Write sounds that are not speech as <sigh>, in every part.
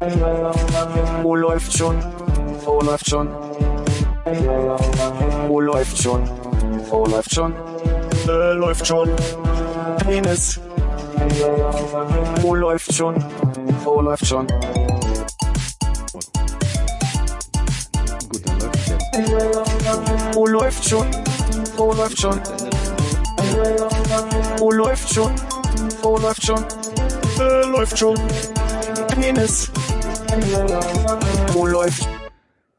Wo läuft schon? Wo läuft schon? Wo läuft schon? Wo läuft schon? Äh, läuft schon. Penis. Wo läuft schon? Wo läuft schon? Gut, dann läuft jetzt. Schon? Wo läuft schon? Wo läuft schon? Wo läuft schon? Äh, läuft schon. Penis. Wo läuft?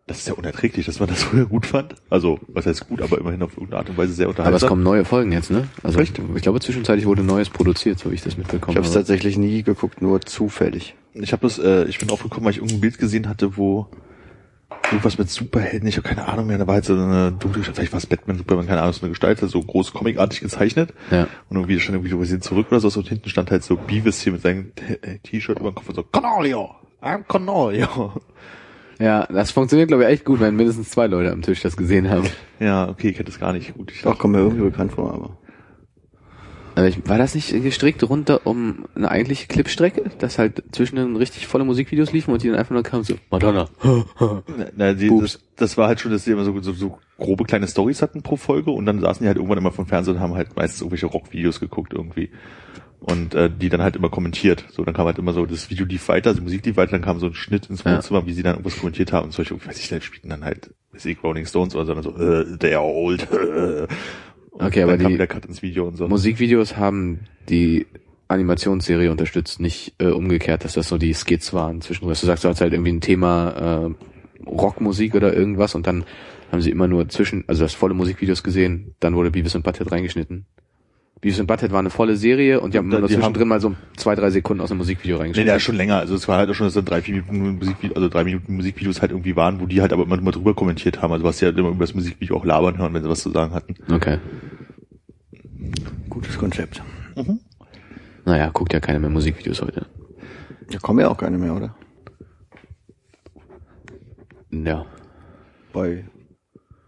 Das ist ja unerträglich, dass man das früher gut fand. Also, was heißt gut, aber immerhin auf irgendeine Art und Weise sehr Aber es unterhaltsam. kommen neue Folgen jetzt, ne? Also Echt? ich glaube zwischenzeitlich wurde Neues produziert, so wie ich das Ich mitbekommen habe es habe. tatsächlich nie geguckt, nur zufällig. Ich habe das, äh, ich bin aufgekommen, weil ich irgendein Bild gesehen hatte, wo irgendwas mit Superhelden, ich habe keine Ahnung mehr, da war halt so eine dunkle, vielleicht war es Batman, Superman, keine Ahnung, so eine Gestalt, so groß comicartig gezeichnet. Ja. Und irgendwie stand irgendwie, wir sind zurück oder so, und hinten stand halt so Beavis hier mit seinem T-Shirt über dem Kopf und so, Cornelio, I'm Cornelio. Ja, das funktioniert glaube ich echt gut, wenn mindestens zwei Leute am Tisch das gesehen haben. Ja, okay, ich hätte es gar nicht gut. Ich Doch, kommt mir irgendwie bekannt vor, aber. Aber ich, war das nicht gestrickt runter um eine eigentliche Clipstrecke, dass halt zwischen den richtig volle Musikvideos liefen und die dann einfach nur kamen so Madonna. Na, die, das, das war halt schon, dass sie immer so, so, so grobe kleine Stories hatten pro Folge und dann saßen die halt irgendwann immer vom Fernseher und haben halt meistens irgendwelche Rockvideos geguckt irgendwie. Und äh, die dann halt immer kommentiert. So, dann kam halt immer so, das Video lief weiter, die Musik lief weiter, dann kam so ein Schnitt ins Ja. Wohnzimmer, wie sie dann irgendwas kommentiert haben und solche, ich weiß nicht, dann spielten dann halt, weiß ich, Rolling Stones oder so, dann so, äh, they are old. <laughs> Und Okay, aber dann kam die wieder Cut ins Video und so. Musikvideos haben die Animationsserie unterstützt, nicht äh, umgekehrt, dass das so die Skits waren zwischendurch. Du sagst, du hast halt irgendwie ein Thema äh, Rockmusik oder irgendwas und dann haben sie immer nur zwischen, also das volle Musikvideos gesehen, dann wurde Beavis und Butthead reingeschnitten. Beavis und Butthead war eine volle Serie und die haben Da- zwischendrin haben- mal so zwei, drei Sekunden aus einem Musikvideo Nee, reingeschnitten. der ist schon länger. Also es war halt auch schon, dass dann drei, vier Minuten Musikvideos, also drei Minuten Musikvideos halt irgendwie waren, wo die halt aber immer, immer drüber kommentiert haben. Also was sie halt immer über das Musikvideo auch labern hören, wenn sie was zu sagen hatten. Okay. Gutes Konzept. Naja, guckt ja keiner mehr Musikvideos heute. Da kommen ja auch keine mehr, oder? Ja. Bei.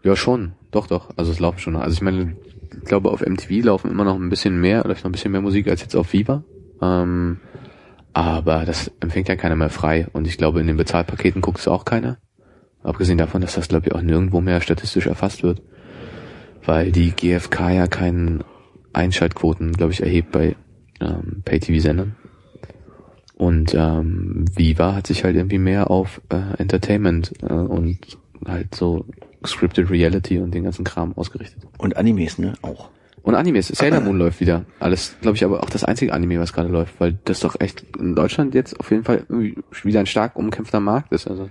Ja, schon. Doch, doch. Also es laufen schon. Also ich meine, ich glaube, auf MTV laufen immer noch ein bisschen mehr, läuft noch ein bisschen mehr Musik als jetzt auf Viva. Ähm, aber das empfängt ja keiner mehr frei. Und ich glaube, in den Bezahlpaketen guckt es auch keiner. Abgesehen davon, dass das, glaube ich, auch nirgendwo mehr statistisch erfasst wird. Weil die GfK ja keinen Einschaltquoten, glaube ich, erhebt bei ähm, Pay-TV-Sendern. Und ähm, Viva hat sich halt irgendwie mehr auf äh, Entertainment äh, und halt so Scripted Reality und den ganzen Kram ausgerichtet. Und Animes, ne? Auch. Und Animes, Sailor Moon läuft wieder. Alles, glaube ich, aber auch das einzige Anime, was gerade läuft, weil das doch echt in Deutschland jetzt auf jeden Fall irgendwie wieder ein stark umkämpfter Markt ist. Also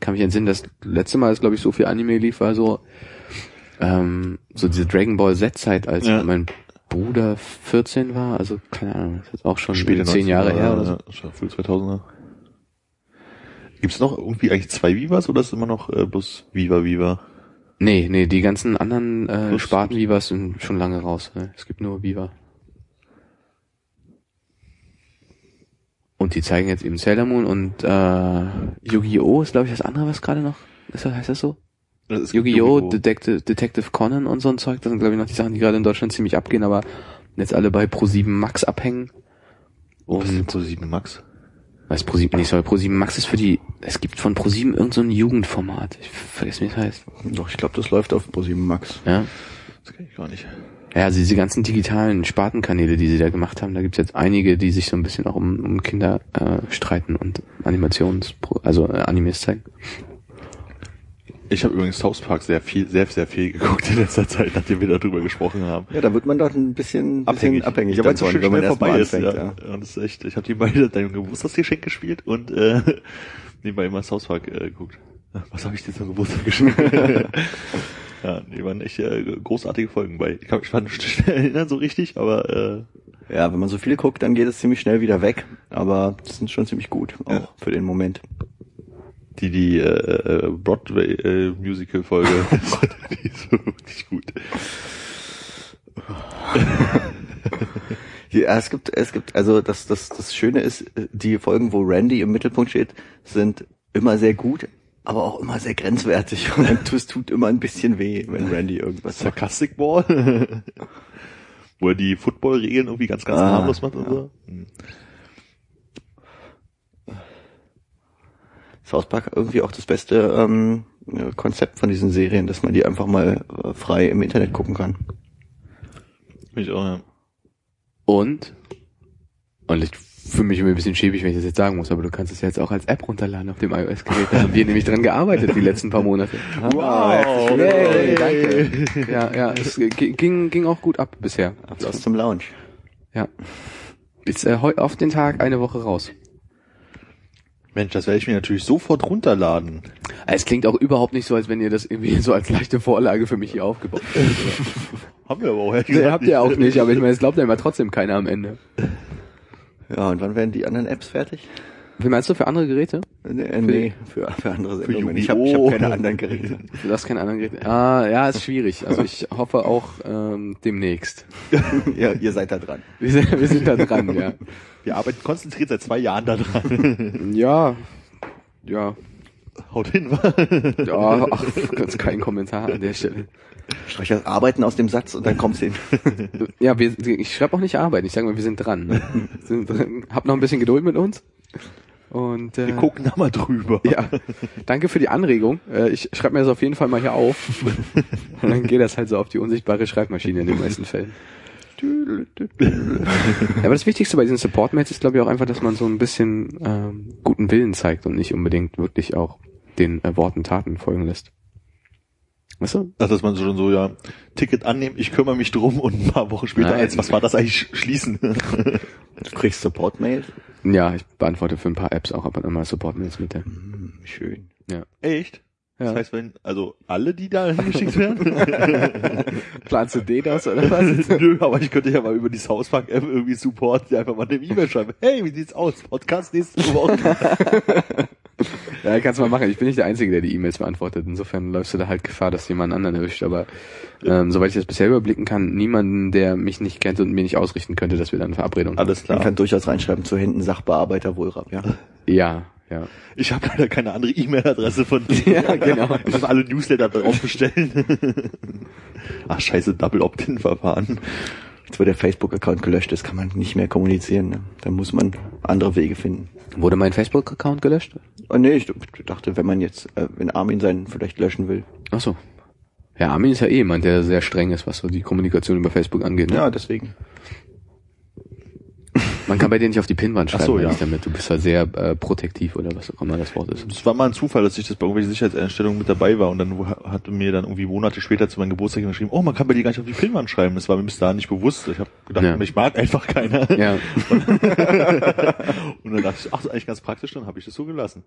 kann mich entsinnen, das letzte Mal, dass glaube ich so viel Anime lief, war so ähm, so diese Dragon Ball Z-Zeit, als Ja. mein Bruder 14 war. Also keine Ahnung, das ist jetzt auch schon Späte zehn Jahre her oder so. so. Früh 2000er. Gibt's noch irgendwie eigentlich zwei Vivas oder ist immer noch äh, bloß Viva Viva? Nee, nee, die ganzen anderen äh, Sparten Vivas sind schon lange raus. Ne? Es gibt nur Viva. Und die zeigen jetzt eben Sailor Moon und äh, Yu-Gi-Oh! ist glaube ich das andere, was gerade noch ist das, heißt das so? Gibt Yu-Gi-Oh! Detective, Detective Conan und so ein Zeug, das sind glaube ich noch die Sachen, die gerade in Deutschland ziemlich abgehen, aber jetzt alle bei Pro7 Max abhängen. Was ist denn Und Pro 7 Max? Was Pro7 nicht soll, Pro7 Max ist für die, es gibt von Pro7 irgend so ein Jugendformat. Ich vergesse, wie es heißt. Doch, ich glaube, das läuft auf Pro7 Max. Ja. Das kann ich gar nicht. Ja, also diese ganzen digitalen Spartenkanäle, die sie da gemacht haben, da gibt's jetzt einige, die sich so ein bisschen auch um, um Kinder äh, streiten und Animations, also äh, Animes zeigen. Ich habe übrigens South Park sehr viel, sehr, sehr viel geguckt in letzter Zeit, nachdem wir darüber gesprochen haben. Ja, da wird man doch ein bisschen bisschen abhängig ja, weil es so schön schnell vorbei ist. anfängt. Ja. Ja. Ja, das ist echt, ich habe die beide dein Geburtstagsgeschenk gespielt und äh, <laughs> nebenbei immer South Park äh, geguckt. Was habe ich dir zum Geburtstag geschenkt? <laughs> ja, die waren echt äh, großartige Folgen bei. Ich kann mich nicht schnell <laughs> erinnern so richtig, aber äh, ja, wenn man so viel guckt, dann geht es ziemlich schnell wieder weg. Aber das sind schon ziemlich gut, auch Ja. für den Moment. Die die äh, äh, Broadway äh, Musical Folge, <laughs> die ist wirklich gut. Ja, es gibt, es gibt, also das, das, das Schöne ist, die Folgen, wo Randy im Mittelpunkt steht, sind immer sehr gut, aber auch immer sehr grenzwertig. Und es tut immer ein bisschen weh, wenn Randy irgendwas sagt. Sarcastic Ball, <laughs> wo er die Football-Regeln irgendwie ganz, ganz Ah, harmlos macht und ja. so. South Park irgendwie auch das beste ähm, äh, Konzept von diesen Serien, dass man die einfach mal äh, frei im Internet gucken kann. Ich auch, ja. Und, und ich fühle mich immer ein bisschen schäbig, wenn ich das jetzt sagen muss, aber du kannst es ja jetzt auch als App runterladen auf dem iOS-Gerät. Da haben wir nämlich dran gearbeitet die letzten paar Monate. Wow, Yay, danke. Ja, ja, es ging, ging auch gut ab bisher. Los zum Lounge. Ja. Ist äh, heu- auf den Tag eine Woche raus. Mensch, das werde ich mir natürlich sofort runterladen. Es klingt auch überhaupt nicht so, als wenn ihr das irgendwie so als leichte Vorlage für mich hier aufgebaut hättet. <laughs> Haben wir aber auch, Nee, habt ihr auch nicht, aber ich meine, es glaubt ja immer trotzdem keiner am Ende. Ja, und wann werden die anderen Apps fertig? Wie meinst du für andere Geräte? Nee, äh, nee für, für andere Sendungen. ich habe ich Yu-Gi-Oh! hab keine anderen Geräte. <laughs> Du hast keine anderen Geräte. Ah, ja, ist schwierig. Also ich hoffe auch ähm, demnächst. <laughs> ja, ihr seid da dran. <laughs> Wir sind, wir sind da dran, ja. Wir arbeiten konzentriert seit zwei Jahren da dran. Ja, ja, Haut hin, wa? ja, ach, ganz kein Kommentar an der Stelle. Streich das Arbeiten aus dem Satz und dann kommt's hin. Ja, wir, ich schreibe auch nicht arbeiten. Ich sage mal, wir sind dran. Ne? Sind dran. Habt noch ein bisschen Geduld mit uns. Und äh, Wir gucken da mal drüber. <laughs> Ja, danke für die Anregung. Äh, ich schreibe mir das auf jeden Fall mal hier auf. Und <laughs> dann geht das halt so auf die unsichtbare Schreibmaschine in den meisten Fällen. Ja, aber das Wichtigste bei diesen Support-Mails ist, glaube ich, auch einfach, dass man so ein bisschen ähm, guten Willen zeigt und nicht unbedingt wirklich auch den äh, Worten Taten folgen lässt. Weißt du? Also, dass man so schon so, ja, Ticket annehmen, ich kümmere mich drum und ein paar Wochen später, Nein. als, was war das eigentlich, schließen. <laughs> Du kriegst Support-Mail. Ja, ich beantworte für ein paar Apps auch ab und an mal Support-Mails mit. Der. Hm, schön. Echt? Das Ja. heißt, wenn, also alle, die da hingeschickt werden? <laughs> Planst du DDoS oder was? <laughs> Nö, aber ich könnte ja mal über die South Park App irgendwie Support, die einfach mal eine E-Mail schreiben. Hey, wie sieht's aus? Podcast nächste Woche. <laughs> Ja, kannst du mal machen. Ich bin nicht der Einzige, der die E-Mails beantwortet. Insofern läufst du da halt Gefahr, dass jemand anderen erwischt. Aber ähm, soweit ich das bisher überblicken kann, niemanden, der mich nicht kennt und mir nicht ausrichten könnte, dass wir dann eine Verabredung haben. Alles Man klar. kann durchaus reinschreiben zu Händen Sachbearbeiter Wohlrab, ja. <laughs> Ja, ja. Ich habe leider keine andere E-Mail-Adresse von dir. <laughs> Ja, genau. Ich muss alle Newsletter drauf bestellen. Ach, scheiße, Double Opt-in-Verfahren. Jetzt, wo der Facebook-Account gelöscht ist, kann man nicht mehr kommunizieren. Ne? Da muss man andere Wege finden. Wurde mein Facebook-Account gelöscht? Oh nee, ich dachte, wenn man jetzt, äh, wenn Armin seinen vielleicht löschen will. Ach so. Ja, Armin ist ja eh jemand, der sehr streng ist, was so die Kommunikation über Facebook angeht. Ne? Ja, deswegen. Man kann bei dir nicht auf die Pinnwand Ach schreiben, so, meine ja. damit. Du bist ja sehr äh, protektiv oder was auch immer das Wort ist. Es war mal ein Zufall, dass ich das bei irgendwelchen Sicherheitseinstellungen mit dabei war und dann hatte mir dann irgendwie Monate später zu meinem Geburtstag geschrieben, oh, man kann bei dir gar nicht auf die Pinnwand schreiben. Das war mir bis dahin nicht bewusst. Ich habe gedacht, Ja. mich mag einfach keiner. Ja. <laughs> Und dann dachte ich, ach, das ist eigentlich ganz praktisch, dann habe ich das so gelassen.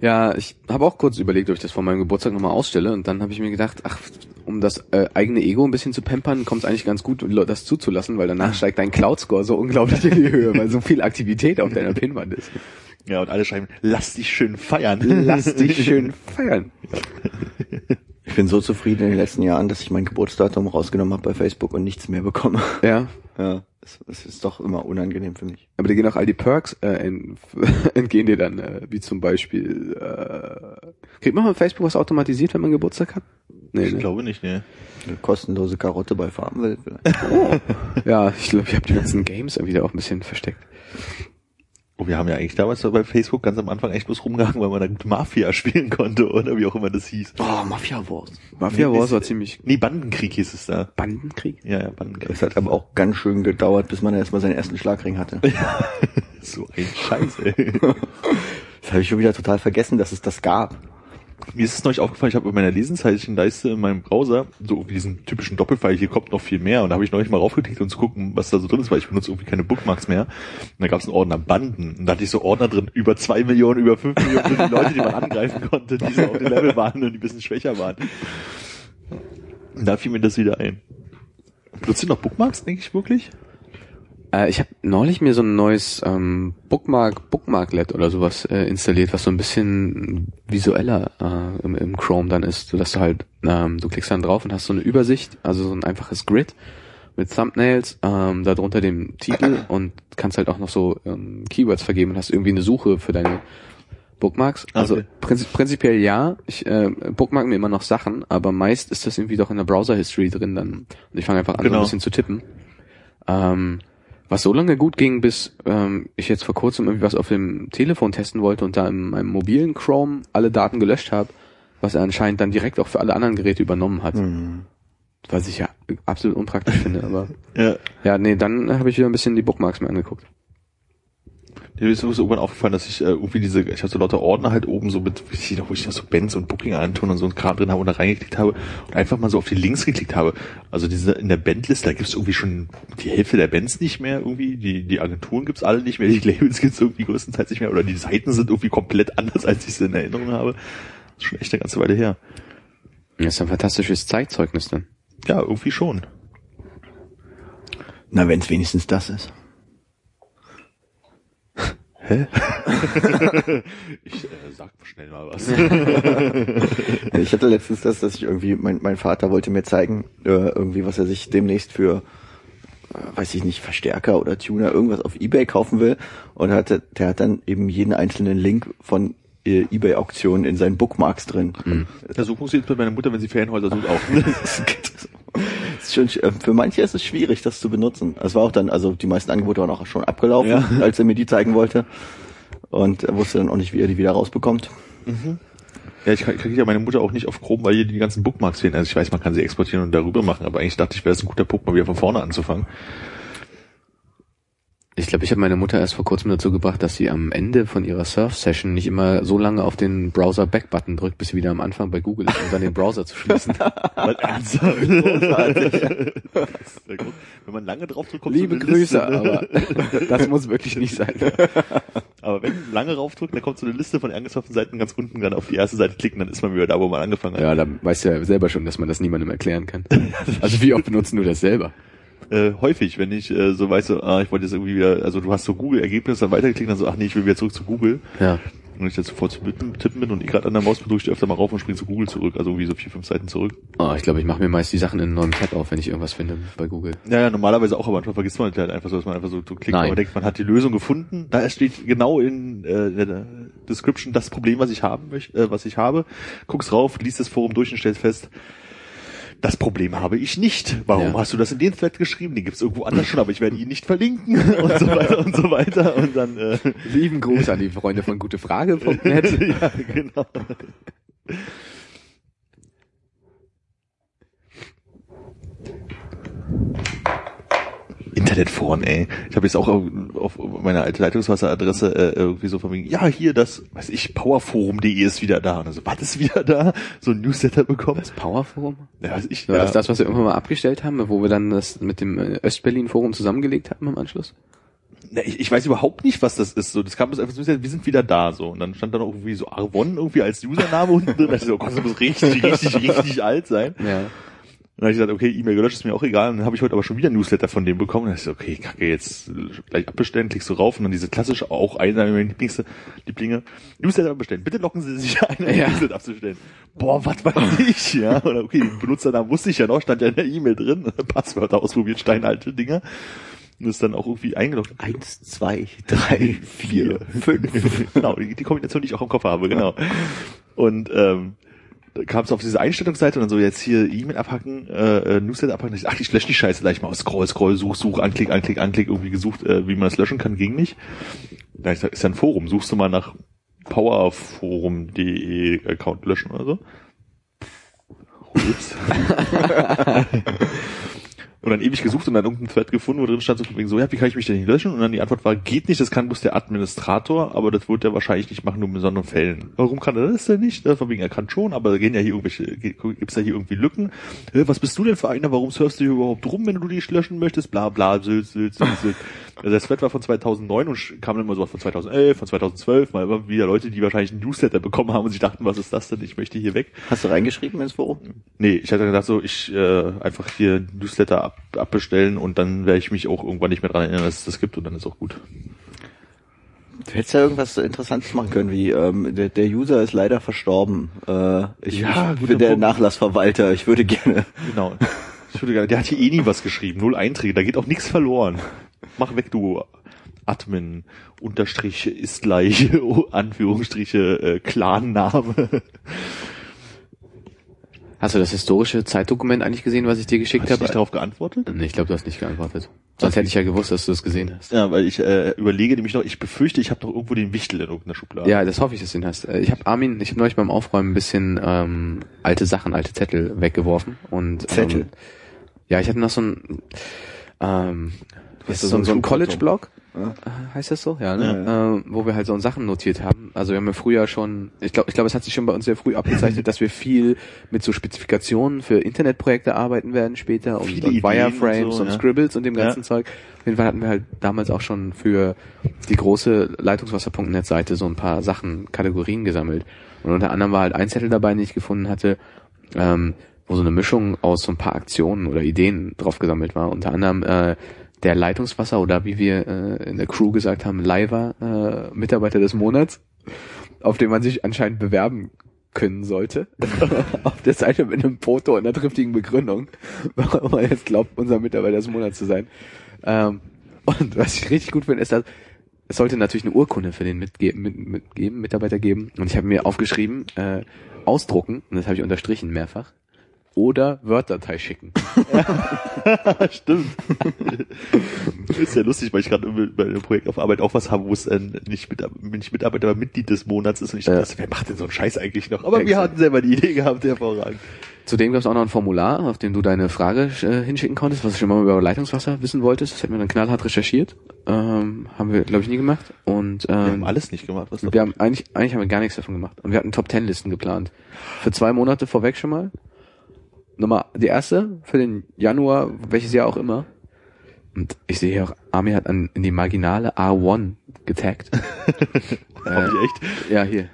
Ja, ich habe auch kurz überlegt, ob ich das vor meinem Geburtstag nochmal ausstelle und dann habe ich mir gedacht, ach, um das äh, eigene Ego ein bisschen zu pampern, kommt es eigentlich ganz gut, das zuzulassen, weil danach steigt dein Cloud-Score so unglaublich in die Höhe, weil so viel Aktivität auf deiner Pinnwand ist. Ja, und alle schreiben, lass dich schön feiern. Lass dich schön feiern. Ich bin so zufrieden in den letzten Jahren, dass ich mein Geburtsdatum rausgenommen habe bei Facebook und nichts mehr bekomme. Ja, Ja, es, es ist doch immer unangenehm für mich. aber dir gehen auch all die Perks äh, ent, <laughs> entgehen dir dann, äh, wie zum Beispiel, äh, kriegt man bei Facebook was automatisiert, wenn man Geburtstag hat? Nee, Ich ne? glaube nicht, ne. Eine kostenlose Karotte bei Farmwelt vielleicht. <laughs> Ja, ich glaube, ich habe die ganzen Games wieder auch ein bisschen versteckt. Oh, wir haben ja eigentlich damals so bei Facebook ganz am Anfang echt bloß rumgehangen, weil man da gut Mafia <laughs> spielen konnte oder wie auch immer das hieß. Oh, Mafia Wars. Mafia Nee, Wars war ziemlich Nee, Bandenkrieg hieß es da. Bandenkrieg. Ja, ja, Bandenkrieg. Es hat aber auch ganz schön gedauert, bis man erstmal seinen ersten Schlagring hatte. <laughs> So ein Scheiß, ey. Das habe ich schon wieder total vergessen, dass es das gab. Mir ist es neulich aufgefallen, ich habe in meiner Lesenzeichenleiste in meinem Browser so irgendwie diesen typischen Doppelpfeil, hier kommt noch viel mehr. Und da habe ich neulich mal raufgeklickt, um zu gucken, was da so drin ist, weil ich benutze irgendwie keine Bookmarks mehr. Und da gab es einen Ordner Banden. Und da hatte ich so Ordner drin, über zwei Millionen, über fünf Millionen die Leute, die man angreifen konnte, die so auf dem Level waren und die ein bisschen schwächer waren. Und da fiel mir das wieder ein. Benutzt du noch Bookmarks, denke ich wirklich? Äh, ich habe neulich mir so ein neues ähm, Bookmark, Bookmarklet oder sowas äh, installiert, was so ein bisschen visueller äh, im, im Chrome dann ist, sodass du halt, ähm, du klickst dann drauf und hast so eine Übersicht, also so ein einfaches Grid mit Thumbnails, ähm, darunter dem Titel <clears throat> und kannst halt auch noch so ähm, Keywords vergeben und hast irgendwie eine Suche für deine Bookmarks. Also Okay. prinzip, prinzipiell ja, ich äh, bookmark mir immer noch Sachen, aber meist ist das irgendwie doch in der Browser-History drin dann. Und ich fange einfach an, so Genau. ein bisschen zu tippen. Ähm, Was so lange gut ging, bis ähm, ich jetzt vor kurzem irgendwie was auf dem Telefon testen wollte und da in meinem mobilen Chrome alle Daten gelöscht habe, was er anscheinend dann direkt auch für alle anderen Geräte übernommen hat. Mhm. Was ich ja absolut unpraktisch finde, aber <laughs> Ja. ja, nee, dann habe ich wieder ein bisschen die Bookmarks mir angeguckt. Mir ist sowieso irgendwann aufgefallen, dass ich äh, irgendwie diese, ich habe so lauter Ordner halt oben so mit, ich noch, wo ich noch so Bands und Booking antun und so ein Kram drin habe und da reingeklickt habe und einfach mal so auf die Links geklickt habe. Also diese in der Bandliste, da gibt's irgendwie schon die Hälfte der Bands nicht mehr irgendwie, die, die Agenturen gibt's alle nicht mehr, die <laughs> Labels gibt's irgendwie größtenteils nicht mehr oder die Seiten sind irgendwie komplett anders, als ich sie in Erinnerung habe. Das ist schon echt eine ganze Weile her. Das ist ein fantastisches Zeitzeugnis dann. Ja, irgendwie schon. Na, wenn es wenigstens das ist. Hä? <laughs> ich äh, sag schnell mal was. <laughs> Ich hatte letztens das, dass ich irgendwie, mein, mein Vater wollte mir zeigen, äh, irgendwie, was er sich demnächst für, äh, weiß ich nicht, Verstärker oder Tuner, irgendwas auf Ebay kaufen will. Und hatte, der hat dann eben jeden einzelnen Link von äh, Ebay-Auktionen in seinen Bookmarks drin. Ja, so funktioniert bei meiner Mutter, wenn sie Ferienhäuser sucht, auch. <laughs> Schon, sch- äh, für manche ist es schwierig, das zu benutzen. Es war auch dann, also die meisten Angebote waren auch schon abgelaufen, Ja. <laughs> als er mir die zeigen wollte. Und er wusste dann auch nicht, wie er die wieder rausbekommt. Ja, ich kriege ja meine Mutter auch nicht auf Chrome, weil hier die ganzen Bookmarks fehlen. Also ich weiß, man kann sie exportieren und darüber machen, aber eigentlich dachte ich, wäre es ein guter Punkt, mal wieder von vorne anzufangen. Ich glaube, ich habe meine Mutter erst vor kurzem dazu gebracht, dass sie am Ende von ihrer Surf-Session nicht immer so lange auf den Browser-Back-Button drückt, bis sie wieder am Anfang bei Google ist, um dann den Browser zu schließen. <laughs> Wenn man lange drauf drückt, kommt Liebe so eine Grüße, Liste, ne? aber das muss wirklich nicht sein. <laughs> aber wenn man lange raufdrückt, dann kommt so eine Liste von angesurften Seiten ganz unten, dann auf die erste Seite klicken, dann ist man wieder da, wo man angefangen hat. Ja, da weißt du ja selber schon, dass man das niemandem erklären kann. <laughs> Also wie oft benutzen du das selber? Äh, häufig, wenn ich äh, so weiß, so, ah, ich wollte jetzt irgendwie wieder, also du hast so Google-Ergebnisse, dann weitergeklickt, dann so, ach nee, ich will wieder zurück zu Google. Ja. Und ich jetzt sofort zu tippen bin und ich gerade an der Maus drücke ich öfter mal rauf und springe zu Google zurück, also irgendwie so vier, fünf Seiten zurück. Oh, ich glaube, ich mache mir meist die Sachen in einem neuen Tab auf, wenn ich irgendwas finde bei Google. Ja, ja, normalerweise auch, aber manchmal vergisst man halt einfach so, dass man einfach so, so klickt Nein. und denkt, man hat die Lösung gefunden. Da steht genau in äh, der Description das Problem, was ich haben möchte, äh, was ich habe. Guckst rauf, liest das Forum durch und stellst fest, das Problem habe ich nicht. Warum Ja. hast du das in den Thread geschrieben? Den gibt's irgendwo anders schon, aber ich werde ihn nicht verlinken <laughs> und so weiter und so weiter. Und dann äh, Lieben Gruß an die Freunde von gutefrage.net. <laughs> ja, genau. Internetforen, ey. Ich habe jetzt auch auf, auf meiner alte Leitungswasseradresse äh, irgendwie so von wegen, ja, hier das, weiß ich, powerforum.de ist wieder da. Und also, was ist wieder da? So ein Newsletter bekommen. Das Powerforum? Ja, weiß ich, War ja. das das, was wir irgendwann mal abgestellt haben, wo wir dann das mit dem äh, Östberlin-Forum zusammengelegt haben im Anschluss? Ich, ich weiß überhaupt nicht, was das ist. So, das kam einfach so, wir sind wieder da. So und dann stand da noch irgendwie so Arvon irgendwie als Username <laughs> unten drin. Da dachte ich so, oh Gott, das muss richtig, richtig, richtig alt sein. Ja. Und dann habe ich gesagt, okay, E-Mail gelöscht, ist mir auch egal. Und dann habe ich heute aber schon wieder ein Newsletter von dem bekommen. Und dann ich so, okay, kacke, jetzt gleich abbestellen, klickst du rauf und dann diese klassische, auch einer meiner Lieblings Lieblinge, Newsletter bestellen. Bitte locken Sie sich ein, ein Ja. Newsletter abzustellen. Boah, was weiß ich, <laughs> ja. Oder okay, den Benutzernamen wusste ich ja noch, stand ja in der E-Mail drin. <laughs> Passwörter ausprobiert, steinalte Dinger. Und ist dann auch irgendwie eingeloggt. Eins, zwei, drei, vier, <laughs> fünf. genau, die, Kombination, die ich auch im Kopf habe, genau. Und ähm, kam es auf diese Einstellungsseite und dann so jetzt hier E-Mail abhacken, äh, äh, Newsletter abhacken. Ich, ach, ich lösche die Scheiße gleich mal. Scroll, scroll, such, such, anklick, anklick, anklick, irgendwie gesucht, äh, wie man das löschen kann, ging nicht. Da ist, ist ja ein Forum. Suchst du mal nach powerforum.de Account löschen oder so? Ups. <laughs> <laughs> Und dann ewig gesucht und dann irgendeinen Thread gefunden, wo drin stand so wegen so, ja, wie kann ich mich denn nicht löschen? Und dann die Antwort war, geht nicht, das kann bloß der Administrator, aber das wird er wahrscheinlich nicht machen, nur in besonderen Fällen. Warum kann er das denn nicht? Ja, Von wegen, er kann schon, aber da gehen ja hier irgendwelche, gibt's da hier irgendwie Lücken? Äh, Was bist du denn für einer? Warum surfst du hier überhaupt rum, wenn du die löschen möchtest? Bla, bla, Sylt, Sylt, Sylt, Sylt. Also das Thread war von 2009 und kam dann immer so von 2011, von 2012, mal immer wieder Leute, die wahrscheinlich einen Newsletter bekommen haben und sich dachten, was ist das denn? Ich möchte hier weg. Hast du reingeschrieben ins Forum? Nee, ich hatte gedacht so, ich äh, einfach hier Newsletter ab, abbestellen und dann werde ich mich auch irgendwann nicht mehr dran erinnern, dass es das gibt und dann ist auch gut. Du hättest ja irgendwas Interessantes machen können, wie ähm, der, der User ist leider verstorben. Äh, ich, Ja, ich bin der Punkt. Nachlassverwalter. Ich würde gerne. Genau. Ich würde gerne, der hat hier eh nie was geschrieben, null Einträge, da geht auch nichts verloren. Mach weg, du Admin, Unterstrich ist gleich, <laughs> Anführungsstriche, äh, Clan-Name. Hast du das historische Zeitdokument eigentlich gesehen, was ich dir geschickt Hast du habe? nicht darauf geantwortet? Nee, ich glaube, du hast nicht geantwortet. Sonst hätte ich ja gewusst, dass du das gesehen hast. Ja, weil ich äh, überlege nämlich noch, ich befürchte, ich habe doch irgendwo den Wichtel in irgendeiner Schublade. Ja, das hoffe ich, dass du ihn hast. Äh, Ich habe Armin, ich habe neulich beim Aufräumen ein bisschen ähm, alte Sachen, alte Zettel weggeworfen und Zettel? Ähm, ja, ich hatte noch so ein ähm, hast so, so so, ein. College-Blog, Ja. äh, heißt das so? Ja, ne? Äh, wo wir halt so Sachen notiert haben. Also wir haben ja früher schon, ich glaube, ich glaube, es hat sich schon bei uns sehr früh abgezeichnet, <laughs> dass wir viel mit so Spezifikationen für Internetprojekte arbeiten werden später und, und Wireframes und und, so, ja. Scribbles und dem ganzen Ja. Zeug. Auf jeden Fall hatten wir halt damals auch schon für die große Leitungswasser.net-Seite so ein paar Sachen, Kategorien gesammelt. Und unter anderem war halt ein Zettel dabei, den ich gefunden hatte, ähm, wo so eine Mischung aus so ein paar Aktionen oder Ideen drauf gesammelt war. Unter anderem äh, der Leitungswasser oder wie wir äh, in der Crew gesagt haben, Liver äh, Mitarbeiter des Monats, auf den man sich anscheinend bewerben können sollte. <laughs> auf der Seite mit einem Foto und einer triftigen Begründung, <laughs> warum man jetzt glaubt, unser Mitarbeiter des Monats zu sein. Ähm, und was ich richtig gut finde, ist, dass es sollte natürlich eine Urkunde für den mitgeben, mit, mitgeben, Mitarbeiter geben. Und ich habe mir aufgeschrieben, äh, ausdrucken, und das habe ich unterstrichen mehrfach, oder Word-Datei schicken. <laughs> Stimmt. ist ja lustig, weil ich gerade bei einem Projekt auf Arbeit auch was habe, wo es äh, nicht, mit, nicht Mitarbeiter, aber Mitglied des Monats ist. Und ich dachte, Ja. wer macht denn so einen Scheiß eigentlich noch? Aber wir Exakt. hatten selber die Idee gehabt, hervorragend. Zudem gab es auch noch ein Formular, auf dem du deine Frage äh, hinschicken konntest, was du schon mal über Leitungswasser wissen wolltest. Das hätten wir dann knallhart recherchiert. Ähm, haben wir, glaube ich, nie gemacht. Und Wir ähm, haben alles nicht gemacht. Was wir haben eigentlich, eigentlich haben wir gar nichts davon gemacht. Und wir hatten Top Ten Listen geplant. Für zwei Monate vorweg schon mal. Nummer, die erste für den Januar, welches Jahr auch immer. Und ich sehe hier auch, Armin hat an, in die marginale A1 getaggt. <laughs> Hab ich echt? ja, hier.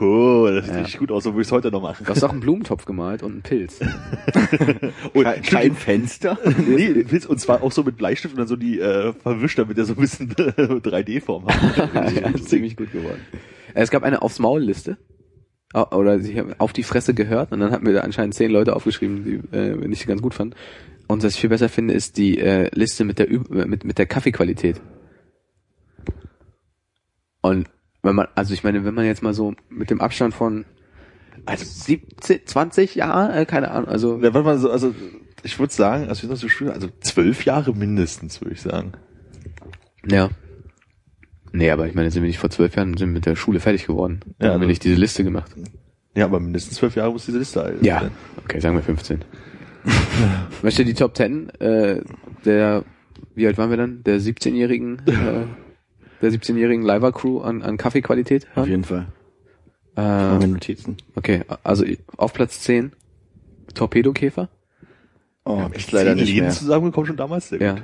Cool, das sieht Ja. richtig gut aus, so würde ich es heute noch machen. Du hast auch einen Blumentopf gemalt und einen Pilz. <laughs> Und Kein, kein Fenster. <laughs> nee, den Pilz, und zwar auch so mit Bleistift und dann so die äh, verwischt, damit er so ein bisschen 3D-Form hat. ja, ziemlich gut geworden. Äh, Es gab eine aufs Maul Liste. Au- Oder sie haben auf die Fresse gehört und dann hatten wir da anscheinend zehn Leute aufgeschrieben, die äh, ich ganz gut fand. Und was ich viel besser finde, ist die äh, Liste mit der Üb mit, mit der Kaffeequalität. Und wenn man, also ich meine, wenn man jetzt mal so mit dem Abstand von also 17, 20 Jahre, äh, keine Ahnung, also Ja, warte mal, so, also ich würde sagen, also, wir sind so schön, also zwölf Jahre mindestens, würde ich sagen. ja. Nee, aber ich meine, sind wir nicht vor zwölf Jahren sind mit der Schule fertig geworden. Ja, haben wir also- nicht diese Liste gemacht. Ja, aber mindestens zwölf Jahre muss diese Liste alt Ja, sein. okay, sagen wir 15. <laughs> Möchte die Top 10 äh, der, wie alt waren wir dann? Der 17-jährigen, <laughs> äh, der 17-jährigen Liver-Crew an, an Kaffeequalität Auf hören? jeden Fall. Machen wir Äh, Notizen. okay, also auf Platz 10 Torpedokäfer. Oh, ist echt leider nicht Läden mehr. zusammengekommen schon damals. Sehr Ja. gut.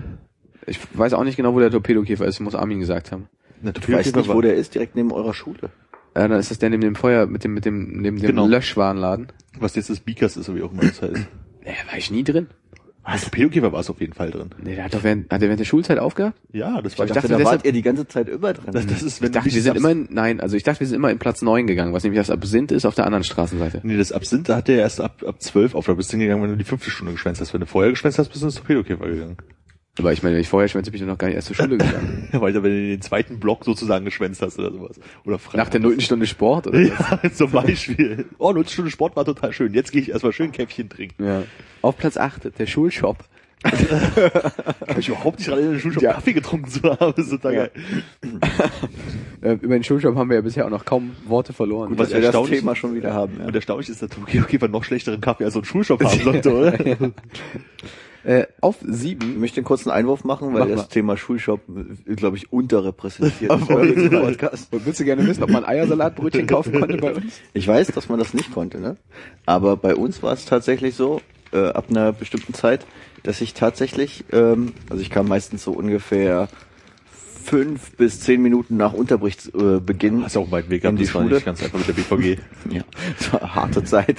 Ich weiß auch nicht genau, wo der Torpedokäfer ist, muss Armin gesagt haben. Na, Du weißt nicht, wo der ist, direkt neben eurer Schule. Äh, dann ist das der neben dem Feuer, mit dem, mit dem, neben dem Genau. Löschwarenladen. Was jetzt das Beakers ist, oder wie auch immer das heißt. <clears throat> Nee, war ich nie drin. Was? Torpedokäfer war es auf jeden Fall drin. Nee, der hat doch während, hat der während der Schulzeit aufgehört? Ja, das war Ich Ich dachte, dachte, da wart ihr die ganze Zeit über drin. das, das ist, wenn Ich dachte, wir sind immer, in, nein, also ich dachte, wir sind immer in Platz 9 gegangen, was nämlich das Absinth ist auf der anderen Straßenseite. Nee, das Absinth, da hat der erst ab, ab 12 auf, da bist du hingegangen, wenn du die fünfte Stunde geschwänzt hast. Wenn du vorher geschwänzt hast, bist du ins Torpedokäfer gegangen. Aber ich meine, wenn ich vorher schwänze, bin ich noch gar nicht erst zur Schule gegangen. <laughs> Weil du wenn du den zweiten Block sozusagen geschwänzt hast oder sowas. Oder frei. Nach der nullten Stunde Sport oder was? Ja, <laughs> zum Beispiel. Oh, null Stunde Sport war total schön. Jetzt gehe ich erstmal schön Käffchen trinken. Ja. Auf Platz 8, der Schulshop. Kann ich überhaupt nicht gerade in der Schule schon Ja. Kaffee getrunken zu haben. Das ist total Ja. geil. <laughs> Äh, über den Schulshop haben wir ja bisher auch noch kaum Worte verloren. Gut, was was wir das Thema schon wieder haben. Ja. Und erstaunlich ist, dass der Torpedokäfer noch schlechteren Kaffee als so ein Schulshop haben sollte, oder? Äh, auf Ich 7, möchte einen kurzen Einwurf machen, weil Mach das mal. Thema Schulshop, glaube ich, unterrepräsentiert <laughs> ist Podcast. willst du gerne wissen, ob man Eiersalatbrötchen <laughs> kaufen konnte bei uns? Ich weiß, dass man das nicht konnte, ne? Aber bei uns war es tatsächlich so, äh, ab einer bestimmten Zeit, dass ich tatsächlich, ähm, also ich kam meistens so ungefähr fünf bis zehn Minuten nach Unterrichtsbeginn äh, Hast auch weiten Weg gehabt, die das war Schule. nicht ganz einfach mit der BVG. <laughs> Ja, das war eine harte Zeit.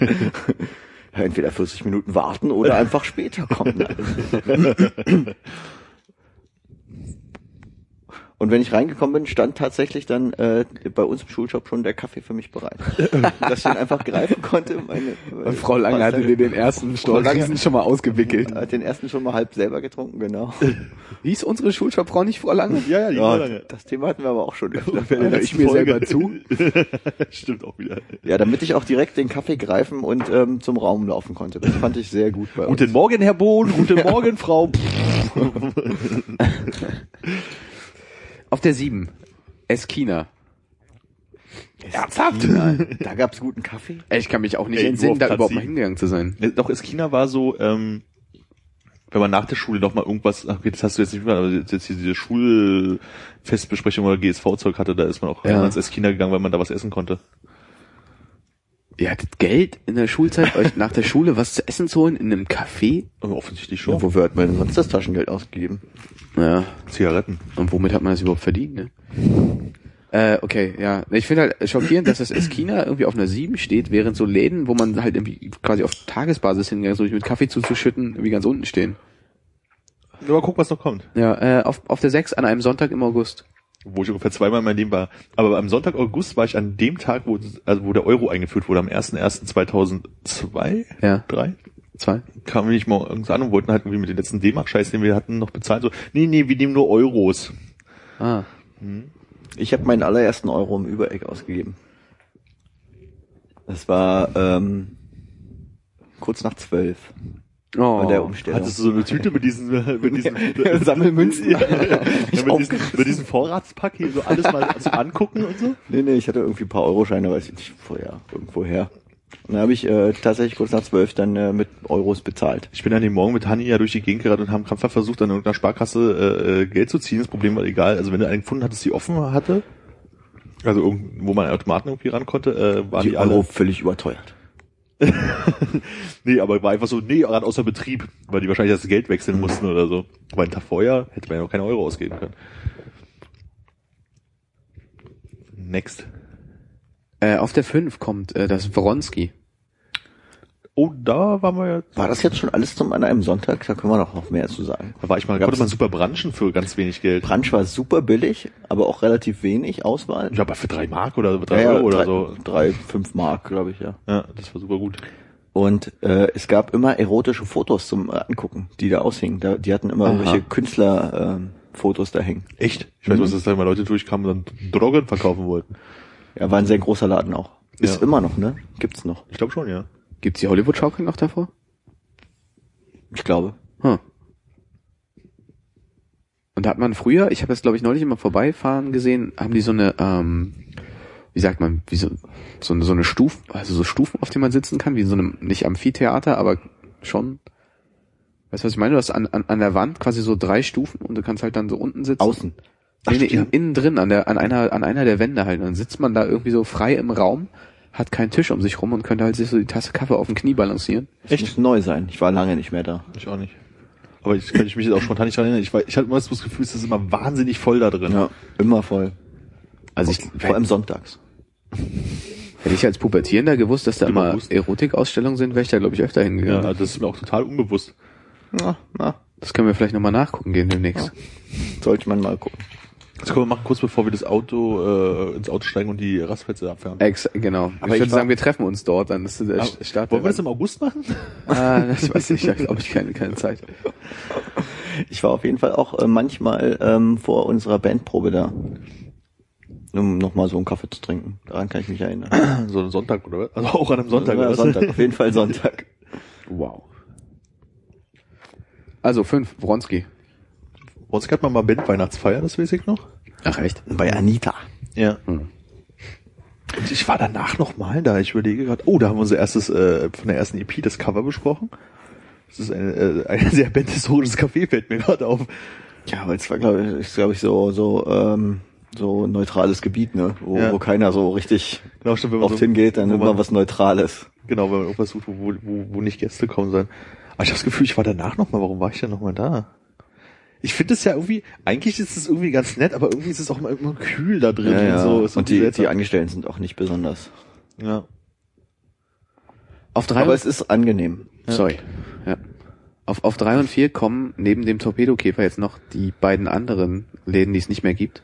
Entweder 40 Minuten warten oder <laughs> einfach später kommen. <laughs> Und wenn ich reingekommen bin, stand tatsächlich dann äh, bei uns im Schulshop schon der Kaffee für mich bereit. <laughs> Dass ich den einfach greifen konnte. Meine, Und Frau Lange hatte dir den ersten Frau Lange- Storch schon mal ausgewickelt. hat den ersten schon mal halb selber getrunken, genau. <laughs> Hieß unsere Schulshopfrau nicht Frau Lange? Ja, ja, die Ja, war lange. das Thema hatten wir aber auch schon öfter. Hör ich mir selber zu. <laughs> Stimmt auch wieder. Ja, damit ich auch direkt den Kaffee greifen und ähm, zum Raum laufen konnte. Das fand ich sehr gut bei uns. Guten Morgen, Herr Bohn. Guten Morgen, Frau. Auf der 7. Eskina. Ernsthaft? <laughs> Da gab's guten Kaffee. Ey, Ich kann mich auch nicht Ey, nur entsinnen, auf da Platz überhaupt mal sieben. hingegangen zu sein. Äh, Doch, Eskina war so, ähm, wenn man nach der Schule noch mal irgendwas, ach, okay, das hast du jetzt nicht mehr, aber jetzt hier diese Schulfestbesprechung oder GSV-Zeug hatte, da ist man auch Ja. immer ins Eskina gegangen, weil man da was essen konnte. Ihr hattet Geld in der Schulzeit, euch nach der Schule was zu essen zu holen in einem Café? Aber offensichtlich Ja, schon. wofür hat man denn sonst das Taschengeld ausgegeben? Ja. Zigaretten. Und womit hat man das überhaupt verdient, ne? Äh, okay, ja. Ich finde halt schockierend, dass das Eskina irgendwie auf einer 7 steht, während so Läden, wo man halt irgendwie quasi auf Tagesbasis hingegangen ist, so mit Kaffee zuzuschütten, irgendwie ganz unten stehen. Nur mal gucken, was noch kommt. Ja, äh, auf, auf der 6 an einem Sonntag im August. Wo ich ungefähr zweimal in meinem Leben war. Aber am Sonntag August war ich an dem Tag, wo, also wo der Euro eingeführt wurde, am 1.1.2002, Ja. drei, Zwei. kamen wir nicht mal irgendwas an und wollten halt irgendwie mit den letzten D-Mark-Scheiß, den wir hatten, noch bezahlen. So, nee, nee, wir nehmen nur Euros. Ah. Ich habe meinen allerersten Euro im Übereck ausgegeben. Das war ähm, kurz nach zwölf Oh. bei der Umstellung. Hattest du so eine Tüte mit diesen, mit diesen <laughs> Sammelmünzen? ja, <laughs> ja, mit, diesen, mit diesen Vorratspack hier so alles mal zum Angucken und so? Nee, nee, ich hatte irgendwie ein paar Euroscheine, weiß ich nicht, vorher, irgendwo her. Und dann habe ich äh, tatsächlich kurz nach zwölf dann äh, mit Euros bezahlt. Ich bin an dem Morgen mit Hanni ja durch die Gegend gerannt und haben krampfhaft versucht, an irgendeiner Sparkasse äh, äh, Geld zu ziehen. Das Problem war egal. Also wenn du einen gefunden hattest, die offen hatte, also irgend- wo man an Automaten irgendwie ran konnte, äh, waren die, Die alle. Euro völlig überteuert. <laughs> nee, aber war einfach so, nee, gerade außer Betrieb, weil die wahrscheinlich das Geld wechseln mussten oder so. Aber einen Tag vorher hätte man ja noch keine Euro ausgeben können. Next. Äh, auf der 5 kommt äh, das Wronski. Oh, da waren wir ja. War das jetzt schon alles zum an einem Sonntag? Da können wir doch noch mehr zu sagen. Da war ich mal, da konnte man super branchen für ganz wenig Geld. Brunch war super billig, aber auch relativ wenig Auswahl. Ich glaube, für drei Mark oder drei Ja, ja, Euro oder drei, so. Drei, fünf Mark, glaube ich, ja. Ja, das war super gut. Und äh, es gab immer erotische Fotos zum äh, Angucken, die da aushingen. Da, die hatten immer Aha. irgendwelche Künstler ähm, Fotos da hängen. Echt? Ich weiß, Mhm. was das da immer Leute durchkamen und dann Drogen verkaufen wollten. Ja, war ein sehr großer Laden auch. Ist Ja. immer noch, ne? Gibt's noch. Ich glaube schon, ja. Gibt's die Hollywood-Schaukel noch davor? Ich glaube. Hm. Und da hat man früher, ich habe das glaube ich neulich immer vorbeifahren gesehen, haben die so eine, ähm, wie sagt man, wie so, so, eine- so eine Stufen, also so Stufen, auf denen man sitzen kann, wie in so einem, nicht Amphitheater, aber schon. Weißt du, was ich meine? Du hast an, an, an der Wand quasi so drei Stufen und du kannst halt dann so unten sitzen. Außen. Nee, nee, stimmt, in, innen drin, an der, an einer, an einer der Wände halt. Und dann sitzt man da irgendwie so frei im Raum, hat keinen Tisch um sich rum und könnte halt sich so die Tasse Kaffee auf dem Knie balancieren. Das muss neu sein. Ich war lange nicht mehr da. Ich auch nicht. Aber ich kann ich mich jetzt auch spontan nicht dran erinnern. Ich, war- ich hatte immer das Gefühl, es ist immer wahnsinnig voll da drin. Ja, immer voll. Also ich, Vor allem sonntags. <laughs> Hätte ich als Pubertierender gewusst, dass da Immer. Erotikausstellungen sind, wäre ich da, glaube ich, öfter Ja, hingegangen. das ist mir auch total unbewusst. Na, na, Das können wir vielleicht nochmal nachgucken gehen demnächst. sollte man mal gucken. Das können wir machen, kurz bevor wir das Auto äh, ins Auto steigen und die Rastplätze abfahren. Ex genau. Aber ich würde sagen, wir treffen uns dort, dann ist der Aber Start. Wollen wir das im August machen? ah, das weiß ich, da glaube ich keine, keine Zeit. <laughs> Ich war auf jeden Fall auch äh, manchmal ähm, vor unserer Bandprobe da. Um nochmal so einen Kaffee zu trinken. Daran kann ich mich erinnern. <clears throat> so einen Sonntag, oder was? Also auch an einem Sonntag, oder? Sonntag, auf jeden Fall Sonntag. Wow. Also fünf, Wronski. Bei uns hat man mal Bandweihnachtsfeier, das weiß ich noch. Ach echt? Bei Anita. Ja. Hm. Und ich war danach noch mal da. Ich überlege gerade, oh, da haben wir unser erstes, äh, von der ersten EP das Cover besprochen. Das ist ein, äh, <laughs> ein sehr bandhistorisches Café, fällt mir gerade auf. Ja, aber es war, glaube ich, glaube ich, so, so, ähm, so neutrales Gebiet, ne? Wo, Ja. wo keiner so richtig Genau, stimmt, wenn man oft so, hingeht, dann wo nimmt man- man was Neutrales. Genau, wenn man irgendwas sucht, wo, wo, wo nicht Gäste kommen sollen. Aber ich habe das Gefühl, ich war danach noch mal. Warum war ich denn noch mal da? Ich finde es ja irgendwie, eigentlich ist es irgendwie ganz nett, aber irgendwie ist es auch immer, immer kühl da drin. Ja, ja. So, ist Und die, die Angestellten sind auch nicht besonders. ja. Auf drei Aber und, es ist angenehm. sorry. Ja. Auf, auf drei und vier kommen neben dem Torpedokäfer jetzt noch die beiden anderen Läden, die es nicht mehr gibt.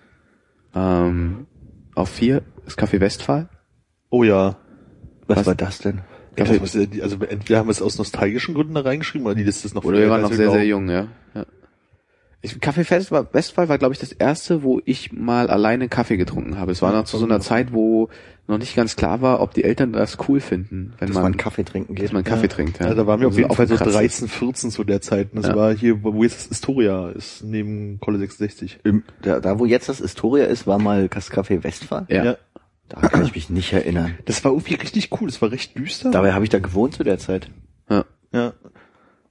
Ähm, auf vier ist Café Westphal. Oh ja. Was, Was? war das denn? Ja, muss, äh, also entweder haben wir es aus nostalgischen Gründen da reingeschrieben oder die Liste ist noch Oder wir waren noch sehr, glauben. sehr jung, ja. ja. Ich, Kaffee Fest war, Westphal war, glaube ich, das erste, wo ich mal alleine Kaffee getrunken habe. Es war noch zu so einer Zeit, wo noch nicht ganz klar war, ob die Eltern das cool finden, wenn Dass man, man Kaffee trinken dass geht. man Kaffee trinkt. Ja. Ja, da waren wir auf Also jeden Fall so aufgekratzt 13, 14 zu der Zeit. Und das Ja. war hier, wo jetzt das Historia ist, neben Kolle 66. Im, da, da, wo jetzt das Historia ist, war mal das Café Westphal. Ja. ja. Da kann ich mich nicht erinnern. Das war irgendwie richtig cool. Das war recht düster. Dabei habe ich da gewohnt zu der Zeit. ja. Ja.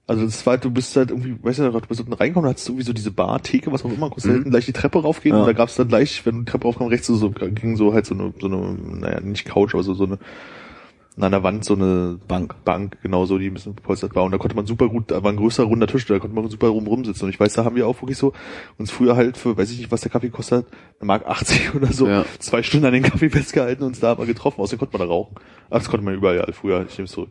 Also das war, halt, du bist halt irgendwie, weißt du, du bist unten reingekommen, hattest du irgendwie so diese Bar, Theke, was auch immer, konntest Mhm. hinten gleich die Treppe raufgehen Ja. und da gab's dann gleich, wenn du die Treppe raufkam, rechts so, so ging so halt so eine, so eine, naja, nicht Couch, aber so, so eine, an der Wand so eine Bank. Bank, genau so, die ein bisschen gepolstert war. Und da konnte man super gut, da war ein größerer runder Tisch, da konnte man super rum rumsitzen. Und ich weiß, da haben wir auch wirklich so uns früher halt für, weiß ich nicht, was der Kaffee kostet, eine Mark 80 oder so, Ja. zwei Stunden an den Kaffee festgehalten und uns da mal getroffen. Außerdem konnte man da rauchen. Ach, das konnte man überall früher, ich nehme es zurück.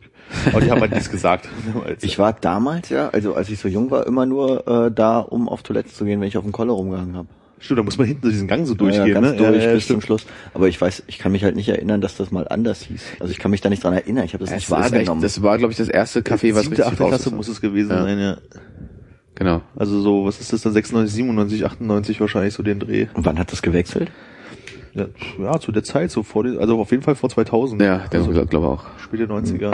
Aber die haben halt nichts gesagt. <laughs> Ich war damals ja, also als ich so jung war, immer nur äh, da, um auf Toilette zu gehen, wenn ich auf dem Kolle rumgegangen habe. Stimmt, da muss man hinten diesen Gang so durchgehen, ja, ganz ne? durch ja, ja, bis zum. Schluss. Aber ich weiß, ich kann mich halt nicht erinnern, dass das mal anders hieß. Also ich kann mich da nicht dran erinnern. Ich habe das Es nicht war echt, wahrgenommen. das war, glaube ich, das erste Café, was Siebte, richtig achte raus Klasse ist. muss es gewesen Ja. sein, ja. Genau. Also so, was ist das dann, 96, 97, 98 wahrscheinlich so den Dreh. Und wann hat das gewechselt? Ja, ja zu der Zeit, so vor den, also auf jeden Fall vor 2000. Ja, also, glaube glaub auch. späte 90er.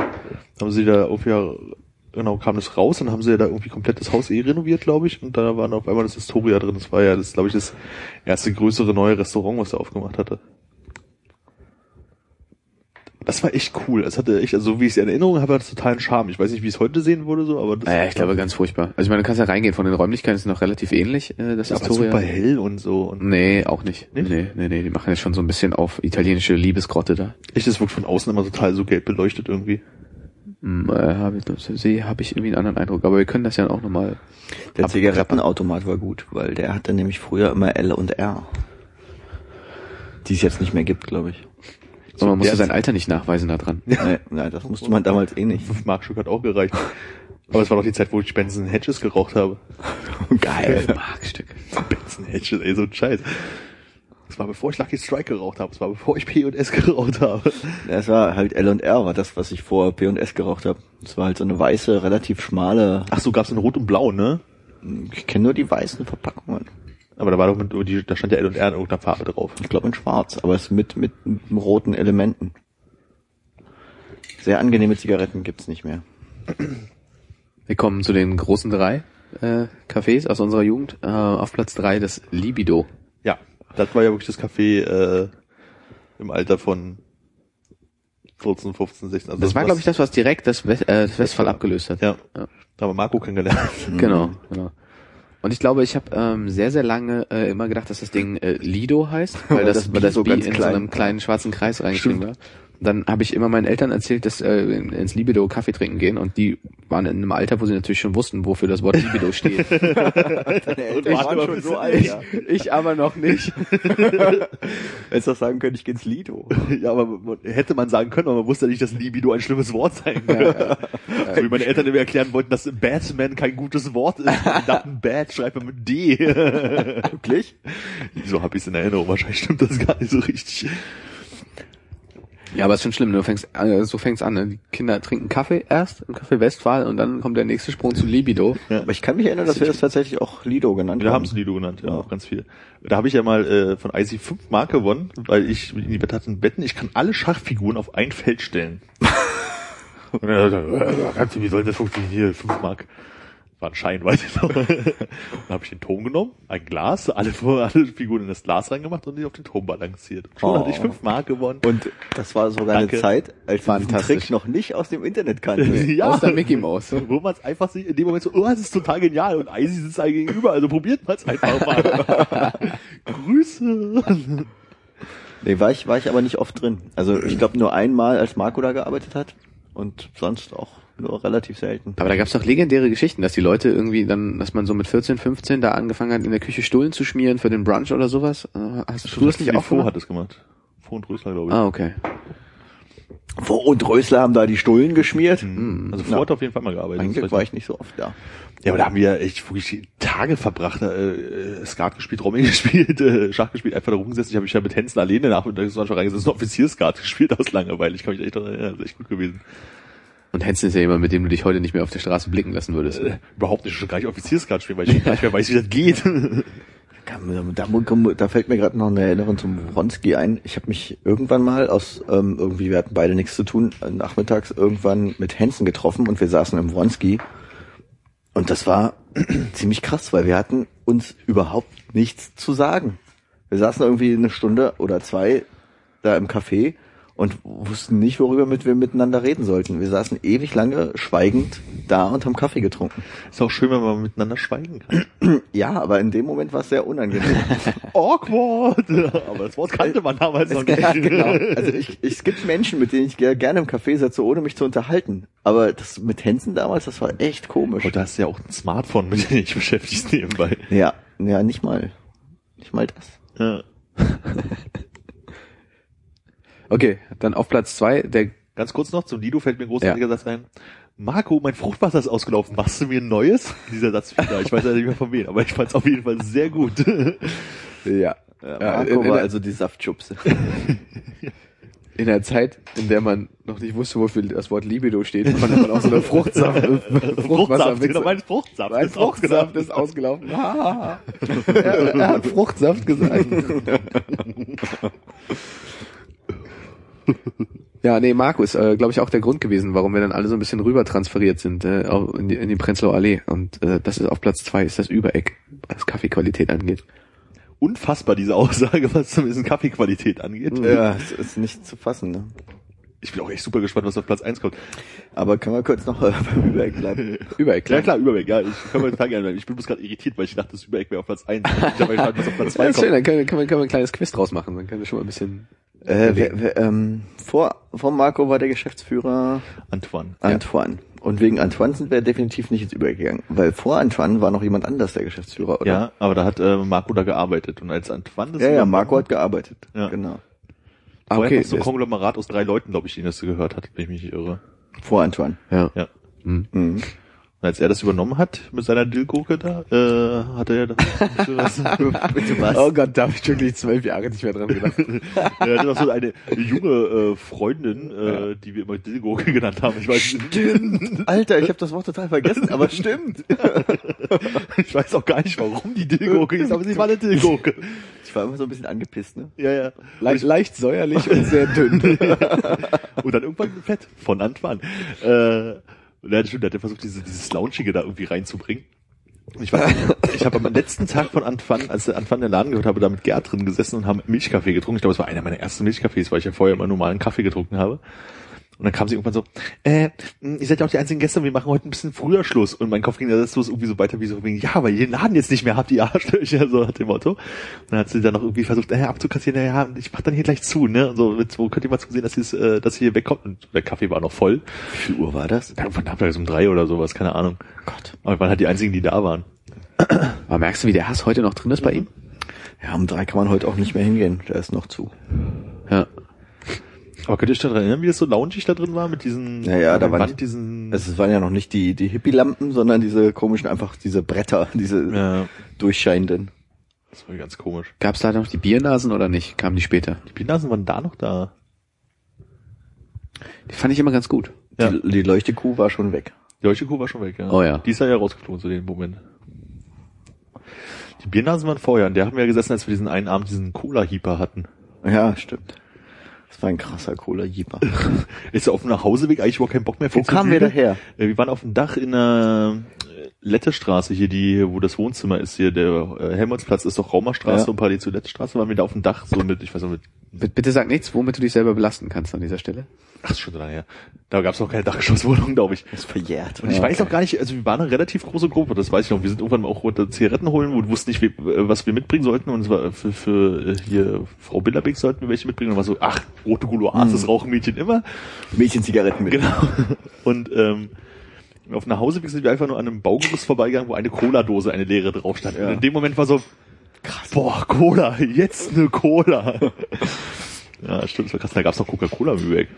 Haben sie da irgendwie, genau, kam das raus, dann haben sie ja da irgendwie komplett das Haus eh renoviert, glaube ich, und da war dann auf einmal das Historia drin. Das war ja, das glaube ich, das erste größere neue Restaurant, was er aufgemacht hatte. Das war echt cool. Es hatte echt, also so wie ich es in Erinnerung habe, hat es totalen Charme. Ich weiß nicht, wie es heute sehen würde, so, aber das Naja, ich glaube ganz furchtbar. Also ich meine, du kannst ja reingehen, von den Räumlichkeiten ist noch relativ ähnlich, äh, das ja, aber Historia. super hell und so. Und Nee, auch nicht. Nicht? Nee, nee, nee, die machen jetzt schon so ein bisschen auf italienische Liebesgrotte da. echt, das wirkt von außen immer total so gelb beleuchtet irgendwie. Hm, äh, habe ich, sehe, habe ich irgendwie einen anderen Eindruck. Aber wir können das ja auch nochmal. Der Zigarettenautomat war gut, weil der hatte nämlich früher immer L und R. Die es jetzt nicht mehr gibt, glaube ich. So, man musste sein Alter nicht nachweisen da dran. <laughs> Nee, nein, das musste man damals eh nicht. <laughs> 5 Mark Stück hat auch gereicht. Aber es war noch die Zeit, wo ich Benson Hedges geraucht habe. <laughs> Geil. Markstück. Benson Hedges, ey, so ein Scheiß. Das war bevor ich Lucky Strike geraucht habe. Das war bevor ich P&S geraucht habe. Das war halt L und R, war das, was ich vor P&S geraucht habe. Das war halt so eine weiße, relativ schmale. Ach so, gab's in Rot und Blau, ne? Ich kenne nur die weißen Verpackungen. Aber da war doch mit, die, da stand ja L und R in irgendeiner Farbe drauf. Ich glaube in Schwarz, aber es mit mit roten Elementen. Sehr angenehme Zigaretten gibt's nicht mehr. Wir kommen zu den großen drei äh, Cafés aus unserer Jugend. Äh, auf Platz drei das Libido. Das war ja wirklich das Café äh, im Alter von 14, 15, 16. Also Das war, was- glaube ich, das, was direkt das, West, äh, das Westfall abgelöst hat. Ja, Ja. da haben wir Marco kennengelernt. Genau, genau. Und ich glaube, ich habe ähm, sehr, sehr lange äh, immer gedacht, dass das Ding äh, Lido heißt, weil <laughs> das, das weil das Bi so ganz in so klein einem war. kleinen schwarzen Kreis reingeschrieben war. Dann habe ich immer meinen Eltern erzählt, dass äh, in- ins Libido Kaffee trinken gehen und die waren in einem Alter, wo sie natürlich schon wussten, wofür das Wort Libido steht. <laughs> Deine Eltern waren waren schon so alt, ja. ich aber noch nicht. <laughs> Hättest doch sagen können, ich geh ins Lido. Ja, aber man- hätte man sagen können, aber man wusste nicht, dass Libido ein schlimmes Wort sein könnte. So wie meine Eltern mir erklären wollten, dass Batman kein gutes Wort ist. <laughs> Ich dachte, Bat schreibt man mit D. Wirklich? so habe ich es in Erinnerung. Wahrscheinlich stimmt das gar nicht so richtig. Ja, aber es ist schon schlimm. Du fängst, äh, so fängt's an. Ne? Die Kinder trinken Kaffee erst im Café Westphal und dann kommt der nächste Sprung zu Libido. Aber ich kann mich erinnern, dass wir das tatsächlich auch Lido genannt Wir haben. haben es Lido genannt, ja, auch ganz viel. Da habe ich ja mal äh, von IC 5 Mark gewonnen, weil ich in die Wette hatte ein Betten, ich kann alle Schachfiguren auf ein Feld stellen. <laughs> Und dann hat er gesagt, äh, kannst du, wie soll das funktionieren? Hier, 5 Mark. War ein Schein, weiß ich <laughs> noch. Dann habe ich den Turm genommen, ein Glas, alle, <laughs> alle Figuren in das Glas reingemacht und die auf den Turm balanciert. Und schon Oh. hatte ich 5 Mark gewonnen. Und das war sogar eine Danke. Zeit, als wir diesen. Trick noch nicht aus dem Internet kannten. <laughs> ja, Aus der Mickey Mouse. wo man es einfach sieht, in dem Moment so, oh, das ist total genial und Icy sitzt einem gegenüber, also probiert man es einfach mal. Grüße. Nee, war ich, war ich aber nicht oft drin. Also ich glaube nur einmal, als Marco da gearbeitet hat und sonst auch nur relativ selten. Aber da gab's doch legendäre Geschichten, dass die Leute irgendwie dann, dass man so mit 14, 15 da angefangen hat, in der Küche Stullen zu schmieren für den Brunch oder sowas. Äh, Hast du das nicht auch Fo gemacht? hat es gemacht. Fo und Rösler, glaube ich. Ah, okay. Wo und Rösler haben da die Stullen geschmiert. Also Ja. vor hat auf jeden Fall mal gearbeitet. Eigentlich Das war ich nicht so oft da. Ja, aber da haben wir echt wirklich Tage verbracht, äh, äh, Skat gespielt, Rommel <laughs> gespielt, äh, Schach gespielt, einfach da rumgesessen. Ich habe mich ja mit Hensen alleine nachmittags schon reingesessen, ein Offizierskat gespielt aus Langeweile. Ich kann mich echt daran erinnern, das ist echt gut gewesen. Und Hansen ist ja jemand, mit dem du dich heute nicht mehr auf der Straße blicken lassen würdest. Äh, überhaupt nicht, schon gar nicht Offizierskat spielen, weil ich gar nicht mehr weiß, wie das geht. <laughs> Da, da, da fällt mir gerade noch eine Erinnerung zum Wronski ein. Ich habe mich irgendwann mal aus, ähm, irgendwie, wir hatten beide nichts zu tun, äh, nachmittags irgendwann mit Hansen getroffen und wir saßen im Wronski. Und das war <clears throat> ziemlich krass, weil wir hatten uns überhaupt nichts zu sagen. Wir saßen irgendwie eine Stunde oder zwei da im Café und wussten nicht, worüber mit wir miteinander reden sollten. Wir saßen ewig lange schweigend da und haben Kaffee getrunken. ist auch schön, wenn man miteinander schweigen kann. <clears throat> Ja, aber in dem Moment war es sehr unangenehm. <laughs> Awkward! Aber das Wort kannte man damals noch nicht. Ja, genau. Also ich, ich, es gibt Menschen, mit denen ich ge- gerne im Café setze, ohne mich zu unterhalten. Aber das mit Hansen damals, das war echt komisch. Und da hast du ja auch ein Smartphone, mit dem du dich beschäftigst nebenbei. Ja, ja, nicht mal. Nicht mal das. Ja. <laughs> Okay, dann auf Platz zwei der Ganz kurz noch, zum Lido fällt mir ein großartiger Satz ein. Marco, mein Fruchtwasser ist ausgelaufen. Machst du mir ein neues? Dieser Satz wieder. Ich weiß ja nicht mehr von wem, aber ich fand es auf jeden Fall sehr gut. ja. Ja, Ja, Marco war also die Saftschubse. in der Zeit, in der man noch nicht wusste, wofür das Wort Libido steht, konnte man auch so eine Fruchtsaft, <laughs> Fruchtsaft, genau, mein Fruchtsaft. Mein ist Fruchtsaft ist ausgelaufen. Ha, ha, ha. er, er hat Fruchtsaft gesagt. <laughs> Ja, nee, Marco ist, äh, glaube ich, auch der Grund gewesen, warum wir dann alle so ein bisschen rüber transferiert sind äh, in, die, in die Prenzlauer Allee. Und äh, das ist auf Platz zwei, ist das Übereck, was Kaffeequalität angeht. Unfassbar, diese Aussage, was zumindest Kaffeequalität angeht. ja, es ist nicht zu fassen. Ne? Ich bin auch echt super gespannt, was auf Platz 1 kommt. Aber können wir kurz noch äh, <laughs> beim Übereck bleiben? Übereck, Ja klar, Überweg, ja. Ich kann mal total gerne bleiben. Ich bin bloß gerade irritiert, weil ich dachte, das Übereck wäre auf Platz 1. Ich habe gespannt, was auf Platz Das 2 ist schön, kommt. dann können, wir- können, wir, können wir ein kleines Quiz draus machen. Dann können wir schon mal ein bisschen Äh, wer, wer, ähm, vor, vor Marco war der Geschäftsführer Antoine. Antoine. Und wegen Antoine sind wir definitiv nicht ins Übereck gegangen. Weil vor Antoine war noch jemand anders der Geschäftsführer, oder? Ja, aber da hat äh, Marco da gearbeitet. Und als Antoine das ja, ja Marco hat gearbeitet. Ja. Genau. Ah, Vorher okay, so ein Konglomerat aus drei Leuten, glaube ich, den das gehört hat, wenn ich mich nicht irre. Vor Antoine. Ja. Ja. Hm. Mhm. Und als er das übernommen hat mit seiner Dillgurke da, äh, hat er ja da ein bisschen was. <laughs> Was? Oh Gott, da habe ich wirklich zwölf Jahre nicht mehr dran gedacht. <laughs> er hatte noch so eine junge äh, Freundin, äh, die wir immer Dillgurke genannt haben. Ich weiß, Stimmt. Alter, ich habe das Wort total vergessen, aber stimmt. <laughs> ich weiß auch gar nicht, warum die Dillgurke ist, aber sie war eine Dillgurke. Ich war immer so ein bisschen angepisst, ne? Ja, ja. Leicht, leicht säuerlich und sehr dünn. Und dann irgendwann fett von Antoine. Äh, und er stimmt, der hat versucht, diese, dieses Launchige da irgendwie reinzubringen. Ich nicht, ich habe am letzten Tag von Antoine, als der Antoine den Laden gehört habe, da mit Gerd drin gesessen und haben Milchkaffee getrunken. Ich glaube, es war einer meiner ersten Milchkaffees, weil ich ja vorher immer normalen Kaffee getrunken habe. Und dann kam sie irgendwann so, äh, mh, ihr seid ja auch die einzigen Gäste, wir machen heute ein bisschen früher Schluss. Und mein Kopf ging da das los irgendwie so weiter wie so, wegen, ja, weil ihr den Laden jetzt nicht mehr habt, die Arschlöcher, <laughs> so nach dem Motto. Und dann hat sie dann noch irgendwie versucht, äh, abzukassieren, ja, ich mach dann hier gleich zu, ne? Und so, mit, wo könnt ihr mal zusehen, dass, ihr äh, dass ihr hier wegkommt. Und der Kaffee war noch voll. Wie viel Uhr war das? Ja, Irgendwann nachmittags um drei oder sowas, keine Ahnung. Gott. Aber wir waren halt die einzigen, die da waren. <clears throat> Aber merkst du, wie der Hass heute noch drin ist bei ihm? Ja, um drei kann man heute auch nicht mehr hingehen. Der ist noch zu. Ja. Aber könnt ihr euch daran erinnern, wie das so loungig da drin war mit diesen, Ja, ja, an da waren Wand, diesen, Es waren ja noch nicht die, die Hippie-Lampen, sondern diese komischen, einfach diese Bretter, <laughs> diese ja, durchscheinenden. das war ganz komisch. Gab's da noch die Biernasen oder nicht? Kamen die später? Die Biernasen waren da noch da. Die fand ich immer ganz gut. Ja. Die, die Leuchtekuh war schon weg. Die Leuchtekuh war schon weg, ja. Oh ja. Die ist ja rausgeflogen zu dem Moment. Die Biernasen waren vorher, und der haben wir ja gesessen, als wir diesen einen Abend diesen Cola-Heeper hatten. Ja, stimmt. Das war ein krasser cola Jeeper. <laughs> Ist auf dem Nachhauseweg eigentlich überhaupt keinen Bock mehr Wo kamen wir daher? Äh, Wir waren auf dem Dach in äh, Lettestraße hier, die, wo das Wohnzimmer ist hier, der äh, Helmholtzplatz ist doch Raumerstraße Ja. und parallel zur Lettestraße waren wir da auf dem Dach, so mit, ich weiß nicht, mit, Bitte sag nichts, womit du dich selber belasten kannst an dieser Stelle. ach, ist schon lange her. Da gab es noch keine Dachgeschosswohnung, glaube ich. Das ist verjährt. Und ich weiß auch gar nicht, also wir waren eine relativ große Gruppe, das weiß ich noch. Wir sind irgendwann auch runter Zigaretten holen und wussten nicht, äh, was wir mitbringen sollten. Und es war für, für äh, hier Frau Bilderbeck sollten wir welche mitbringen. Und war so, ach, rote Gouloirs, das rauchen Mädchen immer. Mädchenzigaretten mit. Genau. Und ähm, auf nach Hause sind wir einfach nur an einem Baugerüst vorbeigegangen, wo eine Cola-Dose, eine leere drauf stand. Ja. Und in dem Moment war so, krass, boah, Cola, jetzt eine Cola. <laughs> ja, stimmt, das war krass. Da gab's noch Coca-Cola im Lübeck.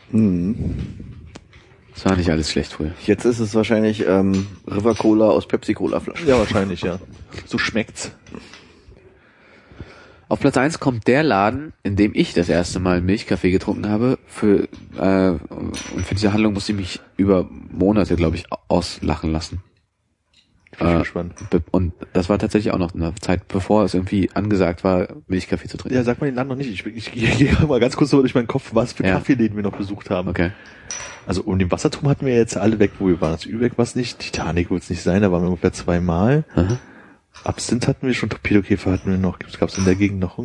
Das war nicht alles schlecht früher. Jetzt ist es wahrscheinlich ähm, River Cola aus Pepsi Cola Flaschen. Ja, wahrscheinlich, ja. So schmeckt's. Auf Platz eins kommt der Laden, in dem ich das erste Mal Milchkaffee getrunken habe. Für, äh, und für diese Handlung musste ich mich über Monate, glaube ich, auslachen lassen. Bin ich Äh, gespannt. Und das war tatsächlich auch noch eine Zeit, bevor es irgendwie angesagt war, Milchkaffee zu trinken. Ja, sag mal den Namen noch nicht. Ich, ich, ich gehe mal ganz kurz so durch meinen Kopf, was für Ja. Kaffeeläden wir noch besucht haben. Okay. Also um den Wasserturm hatten wir jetzt alle weg, wo wir waren. Das Übeck war es nicht, Titanic wird es nicht sein, da waren wir ungefähr zweimal. Aha. Absinth hatten wir schon, Torpedokäfer hatten wir noch. Gab es in der Gegend noch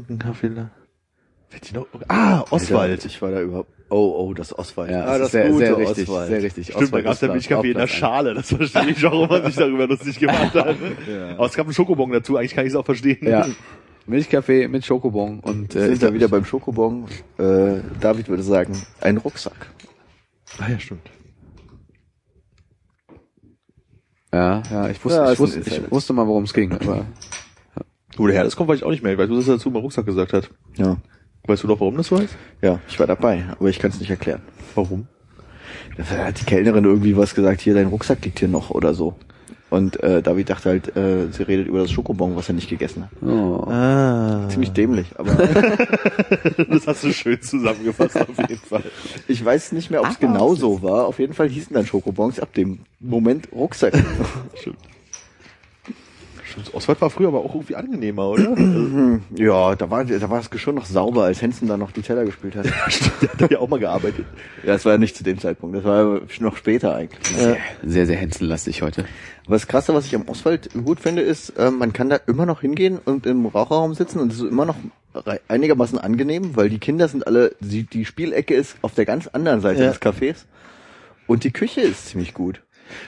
noch? Ah, Oswald. Alter, Ich war da überhaupt. Oh, oh, das Oswald. Ja, ah, das das ist sehr, gute sehr richtig, Oswald. sehr richtig. Stimmt, da Oswald gab es ist der Platz- Milchkaffee in der Schale. Das verstehe ich auch, wenn man sich darüber lustig gemacht hat. <laughs> Ja. Aber es gab einen Schokobon dazu, eigentlich kann ich es auch verstehen. Ja. <laughs> Milchkaffee mit Schokobon und Wir äh, sind da wieder beim Schokobon. Äh, David würde sagen, ein Rucksack. Ah ja, stimmt. Ja, ja, ich wusste, Ja, ich, wusste, ich Insider. wusste mal, worum es ging, aber Wo der Herr das kommt, weiß ich auch nicht mehr. Ich weiß nur, dass er dazu mal Rucksack gesagt hat. Ja. Weißt du doch, warum das heißt? Ja, ich war dabei, aber ich kann es nicht erklären. Warum? Da hat die Kellnerin irgendwie was gesagt, hier, dein Rucksack liegt hier noch oder so. Und äh, David dachte halt, äh, sie redet über das Schokobon, was er nicht gegessen hat. oh. Ah. Ziemlich dämlich, aber <laughs> Das hast du schön zusammengefasst, auf jeden Fall. ich weiß nicht mehr, ob es genau so war. Auf jeden Fall hießen dann Schokobons ab dem Moment Rucksack. Stimmt. Stimmt. Oswald war früher aber auch irgendwie angenehmer, oder? <clears throat> Ja, da war da war das Geschirr noch sauber, als Henson da noch die Teller gespielt hat. <laughs> Der hat ja auch mal gearbeitet. Ja, das war ja nicht zu dem Zeitpunkt, das war noch später eigentlich. sehr, sehr hänsellastig heute. Aber das Krasse, was ich am Oswald gut finde, ist, äh, man kann da immer noch hingehen und im Raucherraum sitzen und es ist immer noch einigermaßen angenehm, weil die Kinder sind alle, die, die Spielecke ist auf der ganz anderen Seite Ja. des Cafés und die Küche ist ziemlich gut.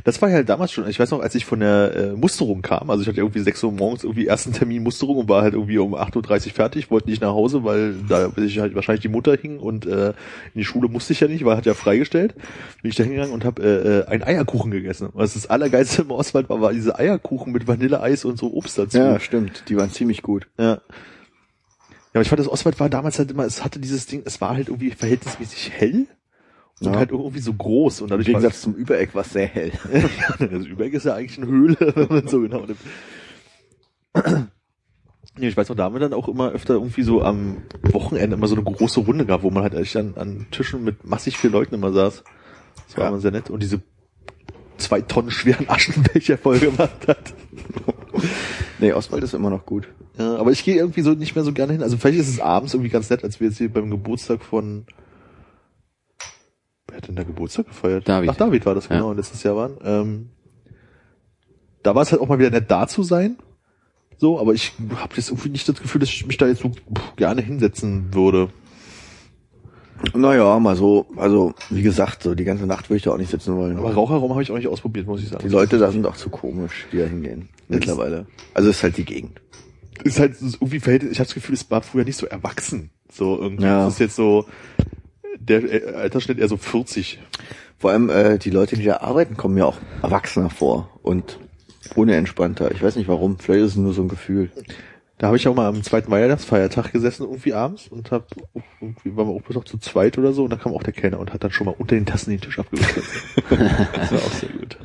Das war ja halt damals schon, ich weiß noch, als ich von der äh, Musterung kam, also ich hatte irgendwie 6 Uhr morgens irgendwie ersten Termin Musterung und war halt irgendwie um 8.30 Uhr fertig, wollte nicht nach Hause, weil da ich halt wahrscheinlich die Mutter hing und äh, in die Schule musste ich ja nicht, weil hat ja freigestellt. Bin ich da hingegangen und habe äh, äh, einen Eierkuchen gegessen. Und das, das Allergeilste im Oswald war, war diese Eierkuchen mit Vanilleeis und so Obst dazu. Ja, stimmt, die waren ziemlich gut. Ja. Ja, aber ich fand, das Oswald war damals halt immer, es hatte dieses Ding, es war halt irgendwie verhältnismäßig hell und Ja. halt irgendwie so groß und Im dadurch Gegensatz zum Übereck war es sehr hell. <laughs> war, das Übereck ist ja eigentlich eine Höhle, <laughs> wenn man so genau nimmt. Ja, ich weiß noch, da haben wir dann auch immer öfter irgendwie so am Wochenende immer so eine große Runde gehabt, wo man halt echt an, an Tischen mit massig vielen Leuten immer saß. Das war Ja. immer sehr nett. Und diese zwei Tonnen schweren Aschenbecher voll gemacht hat. <laughs> Nee, Oswald ist immer noch gut. Ja, aber ich gehe irgendwie so nicht mehr so gerne hin. Also vielleicht ist es abends irgendwie ganz nett, als wir jetzt hier beim Geburtstag von hat denn da Geburtstag gefeiert? David. Ach, David war das, Ja. genau, letztes Jahr waren. Ähm, da war es halt auch mal wieder nett da zu sein. So, aber ich habe jetzt irgendwie nicht das Gefühl, dass ich mich da jetzt so gerne hinsetzen würde. Naja, mal so, also wie gesagt, so die ganze Nacht würde ich da auch nicht sitzen wollen. Aber Raucherraum habe ich auch nicht ausprobiert, muss ich sagen. die Leute da sind auch zu komisch, die da hingehen. Mittlerweile. Also ist halt die Gegend. ist halt so irgendwie verhält, ich habe das Gefühl, es war früher nicht so erwachsen. So irgendwie. Ja. Das ist jetzt so der äh, Altersschnitt eher so 40. Vor allem äh, die Leute, die da arbeiten, kommen mir auch erwachsener vor und unentspannter. Ich weiß nicht warum, vielleicht ist es nur so ein Gefühl. Da habe ich auch mal am zweiten Weihnachtsfeiertag gesessen irgendwie abends und hab irgendwie waren wir auch bis noch zu zweit oder so und da kam auch der Kellner und hat dann schon mal unter den Tassen den Tisch abgewischt. <laughs> das war auch sehr gut.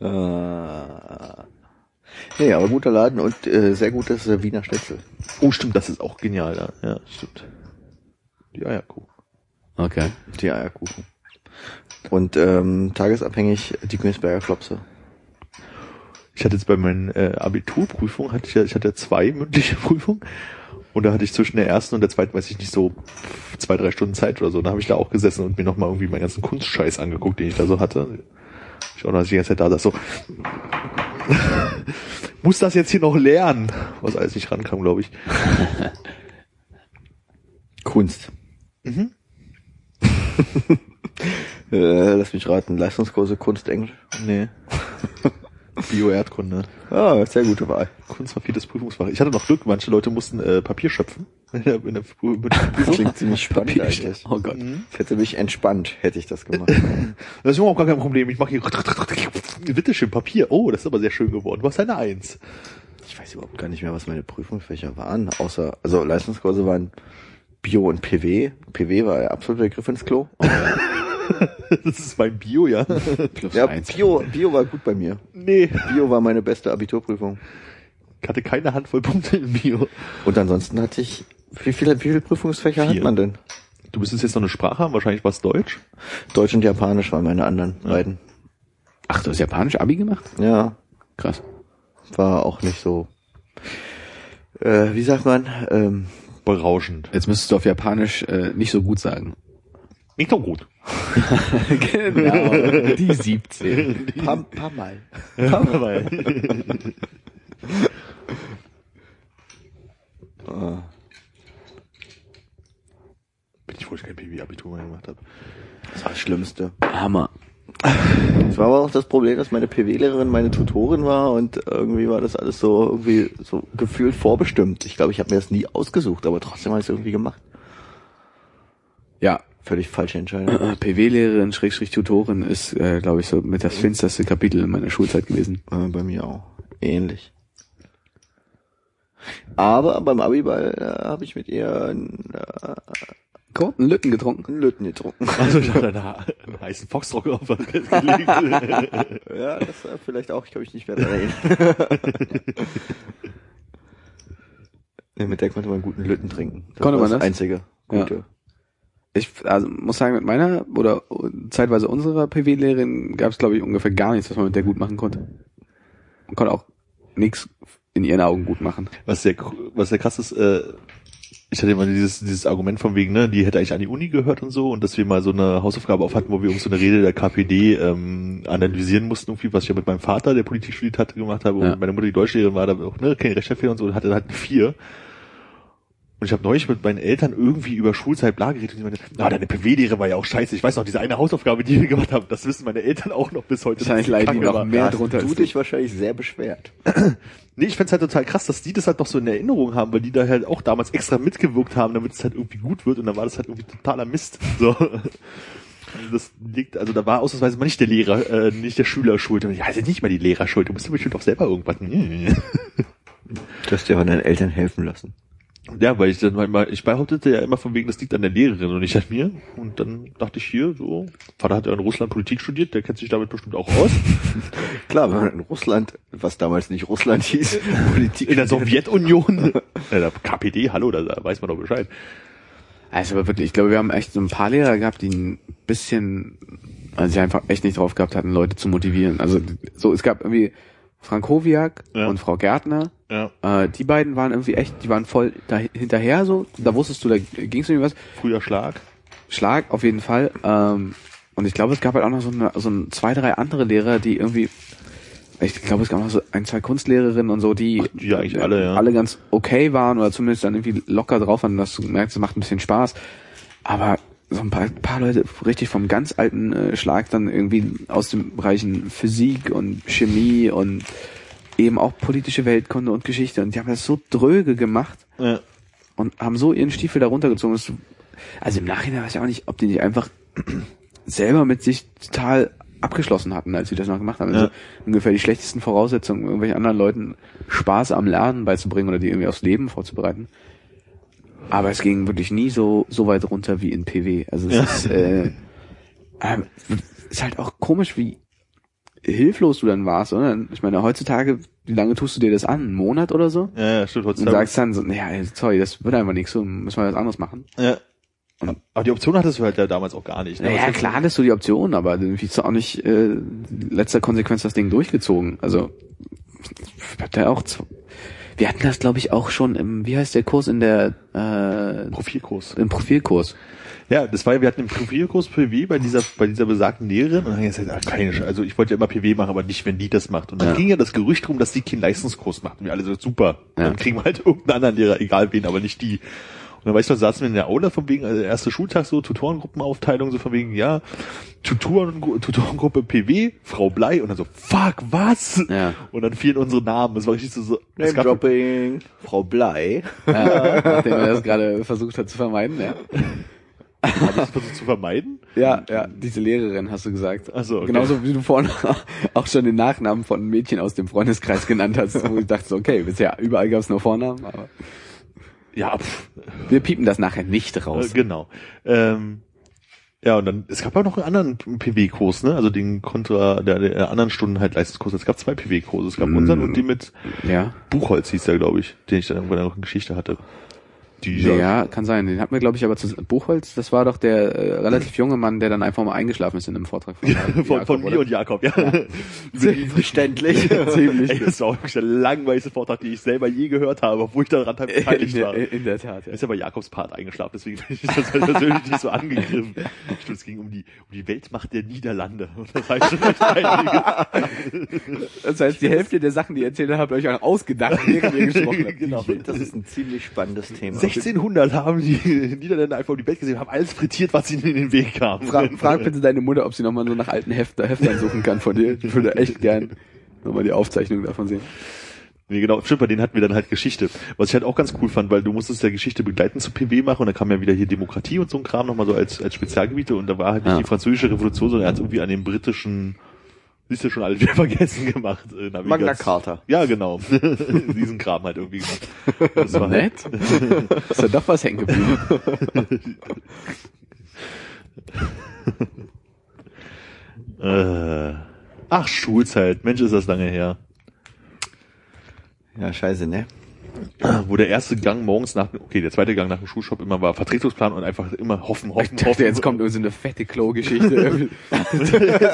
Äh, nee, aber guter Laden und äh, sehr gutes äh, Wiener Schnitzel. Oh, stimmt, das ist auch genial da. Ja, stimmt. Die Eierkuchen. Okay. Die Eierkuchen. Und ähm, tagesabhängig die Königsberger Klopse. Ich hatte jetzt bei meinen äh, Abiturprüfungen, hatte ich, ja- ich hatte zwei mündliche <laughs> Prüfungen und da hatte ich zwischen der ersten und der zweiten, weiß ich nicht, so zwei, drei Stunden Zeit oder so. Da habe ich da auch gesessen und mir nochmal irgendwie meinen ganzen Kunstscheiß angeguckt, den ich da so hatte. Ich auch noch, die ganze Zeit da saß, so <laughs> muss das jetzt hier noch lernen? Was alles nicht rankam, glaube ich. <laughs> Kunst. Mhm. <laughs> Äh, lass mich raten, Leistungskurse Kunst Englisch. Nee. <laughs> Bio-Erdkunde. Ah, sehr gute Wahl. Kunst war vieles Prüfungsfach. Ich hatte noch Glück, manche Leute mussten äh, Papier schöpfen. <laughs> In der, in der, Das klingt ziemlich spannend Papier- eigentlich. Oh Gott. Mhm. Das hätte mich entspannt, hätte ich das gemacht. Das ist überhaupt gar kein Problem. Ich mache hier bitte schön Papier. Oh, das ist aber sehr schön geworden. Hast eine Eins. Ich weiß überhaupt gar nicht mehr, was meine Prüfungsfächer waren, außer, also Leistungskurse waren Bio und PW. PW war der absolute Griff ins Klo. <laughs> das ist mein Bio, ja. Plus Ja, eins. Bio, Bio war gut bei mir. Nee, Bio war meine beste Abiturprüfung. ich hatte keine Handvoll Punkte im Bio. Und ansonsten hatte ich, wie viele, wie viele Prüfungsfächer Vier. hat man denn? Du müsstest jetzt noch eine Sprache haben, wahrscheinlich war es Deutsch. Deutsch und Japanisch waren meine anderen beiden. Ach, du hast Japanisch Abi gemacht? Ja, Krass. war auch nicht so, äh, wie sagt man, ähm, Berauschend. Jetzt müsstest du auf Japanisch äh, nicht so gut sagen. Nicht so gut. <laughs> genau, die 17. Pam, Pamal. Weil- Ah. Bin ich froh, dass ich kein mehr gemacht habe. Das war das Schlimmste. Hammer. Das war aber auch das Problem, dass meine PW-Lehrerin meine Tutorin war und irgendwie war das alles so irgendwie so gefühlt vorbestimmt. Ich glaube, ich habe mir das nie ausgesucht, aber trotzdem habe ich es irgendwie gemacht. Ja, Völlig falsche Entscheidung. äh, PW-Lehrerin, Schrägstrich Tutorin ist, äh, glaube ich, so mit das finsterste Kapitel in meiner Schulzeit gewesen. Äh, bei mir auch. Ähnlich. Aber beim Abiball äh, habe ich mit ihr einen, Gordon Lütten getrunken. einen Lütten getrunken. <laughs> Also ich hatte einen, einen heißen Foxtrot auf gelegt. ja, das war vielleicht auch, ich kann mich nicht mehr daran <laughs> nee, mit der konnte man guten Lütten trinken. Das Konnte war man das? einzige gute. Ich also, muss sagen, mit meiner oder zeitweise unserer PW-Lehrerin gab es, glaube ich, ungefähr gar nichts, was man mit der gut machen konnte. Man konnte auch nichts in ihren Augen gut machen. Was sehr, was sehr krass ist, äh, ich hatte immer dieses, dieses Argument von wegen, ne, die hätte eigentlich an die Uni gehört und so, und dass wir mal so eine Hausaufgabe auf hatten, wo wir uns so eine Rede der KPD ähm, analysieren mussten, irgendwie, was ich ja mit meinem Vater, der Politik studiert hatte, gemacht habe, Ja. und meine Mutter, die Deutschlehrerin war, da auch, ne, keine Rechtschreibfehler und so, und hatte halt vier. Und ich habe neulich mit meinen Eltern irgendwie über Schulzeit bla geredet und die meinte, na, deine PW-Lehre war ja auch scheiße. Ich weiß noch, diese eine Hausaufgabe, die wir gemacht haben, das wissen meine Eltern auch noch bis heute. Wahrscheinlich leiden die noch mehr drunter du dich wahrscheinlich sehr beschwert. Nee, ich find's halt total krass, dass die das halt noch so in Erinnerung haben, weil die da halt auch damals extra mitgewirkt haben, damit es halt irgendwie gut wird und dann war das halt irgendwie totaler Mist. So. <laughs> Also Das liegt, also da war ausnahmsweise mal nicht der Lehrer, äh, nicht der Schüler schuld. Und Ja, also nicht mal die Lehrer schuld. Du musst bestimmt auch selber irgendwas. Du hast dir von deinen Eltern helfen lassen. Ja, weil ich dann mal, ich behauptete ja immer von wegen, das liegt an der Lehrerin und nicht an mir. Und dann dachte ich hier, so, Vater hat ja in Russland Politik studiert, der kennt sich damit bestimmt auch aus. <laughs> Klar, wenn man in Russland, was damals nicht Russland hieß, <laughs> Politik In der. Sowjetunion. <laughs> ja, der KPD, hallo, da, da weiß man doch Bescheid. Also aber wirklich, ich glaube, wir haben echt so ein paar Lehrer gehabt, die ein bisschen, also sie einfach echt nicht drauf gehabt hatten, Leute zu motivieren. Also so, es gab irgendwie Frank Hoviak Ja. und Frau Gärtner. Ja. Äh, die beiden waren irgendwie echt, die waren voll da, hinterher so. Da wusstest du, da ging's irgendwie was. Früher Schlag. Schlag auf jeden Fall. Ähm, und ich glaube, es gab halt auch noch so, eine, so ein, zwei, drei andere Lehrer, die irgendwie, ich glaube, es gab noch so ein, zwei Kunstlehrerinnen und so, die, die eigentlich alle, ja. alle ganz okay waren oder zumindest dann irgendwie locker drauf waren, dass du merkst, es macht ein bisschen Spaß. Aber so ein paar, paar Leute richtig vom ganz alten äh, Schlag dann irgendwie aus den Bereichen Physik und Chemie und eben auch politische Weltkunde und Geschichte und die haben das so dröge gemacht Ja. und haben so ihren Stiefel da runtergezogen. dass du- Also im Nachhinein weiß ich auch nicht, ob die nicht einfach <clears throat> selber mit sich total abgeschlossen hatten, als sie das noch gemacht haben. Also Ja. ungefähr die schlechtesten Voraussetzungen, irgendwelchen anderen Leuten Spaß am Lernen beizubringen oder die irgendwie aufs Leben vorzubereiten. Aber es ging wirklich nie so, so weit runter wie in PW. Also es Ja. ist, äh, ähm, ist halt auch komisch, wie hilflos du dann warst, oder? Ich meine, heutzutage, wie lange tust du dir das an? Einen Monat oder so? Ja, ja, stimmt. Und Heutzutage. sagst dann so, naja, sorry, das wird einfach nichts, so müssen wir was anderes machen. Ja. Aber die Option hattest du halt ja damals auch gar nicht. ne? Naja, Was- klar hattest du die Option, aber irgendwie ist auch nicht äh, letzter Konsequenz das Ding durchgezogen. Also ich hab da auch z- wir hatten das glaube ich auch schon im wie heißt der Kurs in der äh, Profilkurs. im Profilkurs. Ja, das war ja, wir hatten im Profilkurs PW bei dieser, bei dieser besagten Lehrerin und dann haben wir gesagt, ah, keine Sch- also ich wollte ja immer PW machen, aber nicht, wenn die das macht. Und dann Ja. ging ja das Gerücht rum, dass die keinen Leistungskurs macht. Und wir alle so, super. Ja. Dann kriegen wir halt irgendeinen anderen Lehrer, egal wen, aber nicht die. Und dann weißt du, saßen wir in der Aula von wegen, also erste Schultag so, Tutorengruppenaufteilung, so von wegen, ja, Tutoren, Tutorengruppe PW, Frau Blei, und dann so, fuck, was? Ja. Und dann fielen unsere Namen. Das war richtig so, so Name gab- Dropping, Frau Blei. Ja, nachdem er das gerade versucht hat zu vermeiden, ja. Hab ich versucht zu vermeiden? Ja, ja, diese Lehrerin hast du gesagt. Ach so, okay. Genauso wie du vorhin <laughs> auch schon den Nachnamen von Mädchen aus dem Freundeskreis genannt hast, wo ich dachte, so, okay, bisher überall gab es nur Vornamen, aber Ja, pff, Wir piepen das nachher nicht äh, raus. genau. Ähm, ja, und dann, es gab auch noch einen anderen PW-Kurs, ne? Also den Kontra, der, der anderen Stunden halt Leistungskurs. Es gab zwei PW-Kurse. Es gab Mm. unseren und den mit Ja. Buchholz hieß der, glaube ich, den ich dann irgendwann noch in Geschichte hatte. Die Ja, kann sein. Den hat mir, glaube ich, aber zu Buchholz, das war doch der äh, relativ junge Mann, der dann einfach mal eingeschlafen ist in einem Vortrag von, von, von Jakob, mir oder? und Jakob, ja. <laughs> Verständlich. <laughs> Ziemlich. Ey, das war wirklich der langweiligste Vortrag, den ich selber je gehört habe, obwohl ich daran halt in, beteiligt war. der, in der Tat, ja. ist ja bei Jakobs Part eingeschlafen, deswegen bin ich das <laughs> persönlich nicht so angegriffen. Stimmt, es ging um die, um die Weltmacht der Niederlande. Und das heißt. Das heißt, die Hälfte der Sachen, die ihr erzählt habt, habt ihr euch auch ausgedacht, während ihr gesprochen habt. genau. Das ist ein ziemlich spannendes Thema. 1600 haben die Niederländer einfach um die Welt gesehen, haben alles frittiert, was ihnen in den Weg kam. Frag, frag bitte deine Mutter, ob sie nochmal so nach alten Hefter, Heftern suchen kann von dir. Ich würde echt gern nochmal die Aufzeichnung davon sehen. Nee, genau, stimmt, bei denen hatten wir dann halt Geschichte. Was ich halt auch ganz cool fand, weil du musstest ja Geschichte begleiten zu PW machen und dann kam ja wieder hier Demokratie und so ein Kram nochmal so als, als Spezialgebiete und da war halt nicht Ja. die französische Revolution, sondern er hat irgendwie an den britischen, siehst du schon alle wieder <laughs> vergessen gemacht. Äh. Magna Carta. Ja, genau. <laughs> Diesen Kram halt irgendwie gemacht. Das war Nett. <laughs> Ist ja doch was hängen geblieben. äh, ach, Schulzeit. Mensch, ist das lange her. Ja, scheiße, ne? Wo der erste Gang morgens nach, okay, der zweite Gang nach dem Schulshop immer war Vertretungsplan und einfach immer hoffen, Ich hoffen, dachte, hoffen. jetzt kommt so eine fette Klo-Geschichte. <laughs>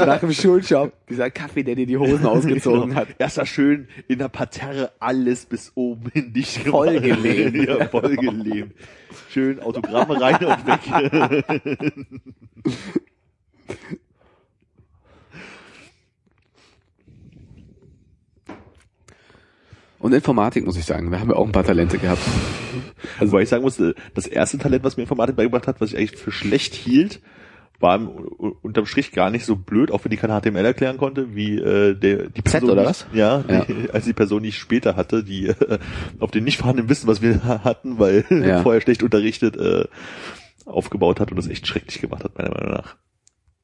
Nach dem Schulshop. Dieser Kaffee, der dir die Hosen <laughs> ausgezogen Genau. hat. Erster schön in der Parterre alles bis oben <laughs> hin dicht gemacht. Vollgelähmt. ja, vollgelähmt. Schön Autogramme rein und weg. Und Informatik, muss ich sagen. Da haben wir auch ein paar Talente gehabt. <laughs> Also, weil ich sagen muss, äh, das erste Talent, was mir Informatik beigebracht hat, was ich eigentlich für schlecht hielt, war unterm Strich gar nicht so blöd, auch wenn ich kein HTML erklären konnte, wie äh, der die Z Person, oder die was? Ich, ja, Ja. Die, als die Person, die ich später hatte, die äh, auf dem nicht vorhandenen Wissen, was wir <laughs> hatten, weil Ja. vorher schlecht unterrichtet, äh, aufgebaut hat und das echt schrecklich gemacht hat, meiner Meinung nach.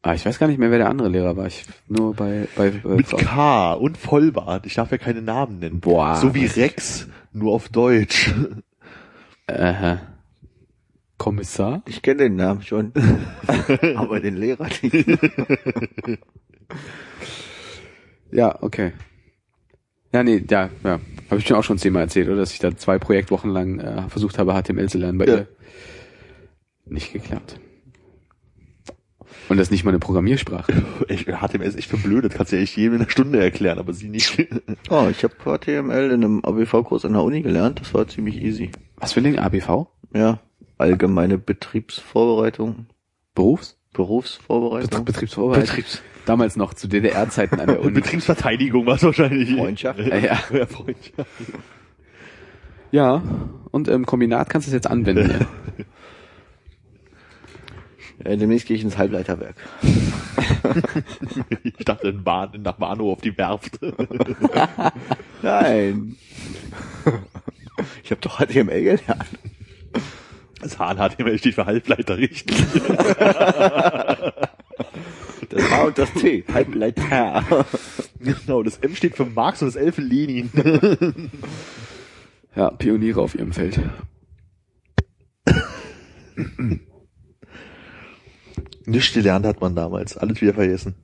Ah, ich weiß gar nicht mehr, wer der andere Lehrer war. Ich nur bei, bei, äh, Mit Frau- K und Vollbart. Ich darf ja keine Namen nennen. Boah. So wie Rex, nur auf Deutsch. äh, Kommissar? Ich kenne den Namen schon. <laughs> Aber den Lehrer nicht. Ja, okay. Ja, nee, ja, ja. Habe ich schon auch schon zehnmal erzählt, oder? Dass ich da zwei Projektwochen lang äh, versucht habe, HTML zu lernen bei Ja. ihr. Nicht geklappt. Und das ist nicht mal eine Programmiersprache. <laughs> Ich, HTML ist echt verblödet. Kannst du ja echt jedem in einer Stunde erklären, aber sie nicht. <laughs> Oh, ich habe HTML in einem ABV-Kurs an der Uni gelernt. Das war ziemlich easy. Was für ein Ding? ABV? Ja, allgemeine Betriebsvorbereitung, Berufs? Berufsvorbereitung, Betriebsvorbereitung? Betriebs Damals noch zu DDR-Zeiten an der <laughs> Uni. Betriebsverteidigung war es wahrscheinlich. Freundschaft. Ja, ja. Ja, Freundschaft. ja, und im Kombinat kannst du es jetzt anwenden. Ja, demnächst gehe ich ins Halbleiterwerk. <laughs> Ich dachte in Bahn, nach Warnow auf die Werft. <laughs> Nein. Ich habe doch HTML gelernt. Das H in HTML steht für Halbleiter, richtig. <laughs> Das H und das T. Halbleiter. Genau, das M steht für Marx und das L für Lenin. Ja, Pioniere auf ihrem Feld. Nichts gelernt hat man damals. Alles wieder vergessen.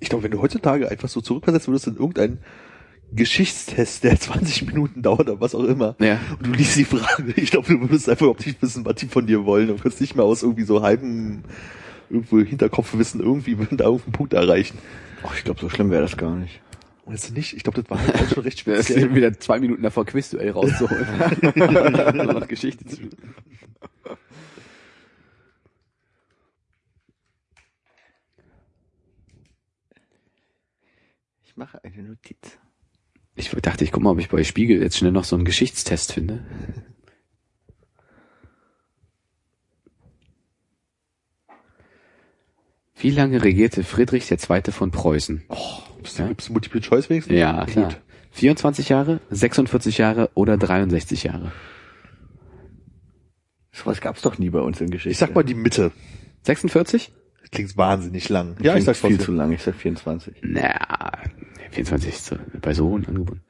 Ich glaube, wenn du heutzutage einfach so zurückversetzt würdest in irgendeinen Geschichtstest, der <laughs> 20 Minuten dauert oder was auch immer, Ja. und du liest die Frage, ich glaube, du würdest einfach überhaupt nicht wissen, was die von dir wollen. Du würdest nicht mehr aus irgendwie so halbem irgendwo Hinterkopfwissen irgendwie <laughs> da irgendeinen Punkt erreichen. Oh, ich glaube, so schlimm wäre das gar nicht. Weißt du nicht? Ich glaube, das war halt auch schon recht <laughs> Das speziell. ist wieder zwei Minuten davor, Quizduell rauszuholen. <laughs> Noch Geschichte zu Ich mache eine Notiz. Ich dachte, ich guck mal, ob ich bei Spiegel jetzt schnell noch so einen Geschichtstest finde. Wie lange regierte Friedrich II. von Preußen? Bist du, gibt's Multiple Choice wenigstens? Ja, klar. Gut. 24 Jahre, 46 Jahre oder 63 Jahre? Sowas gab's doch nie bei uns in Geschichte. Ich sag mal die Mitte. 46? Klingt wahnsinnig lang. ja, ich sag viel zu lang. Ich sag 24. Na, 24 ist so- bei so hohen Angeboten.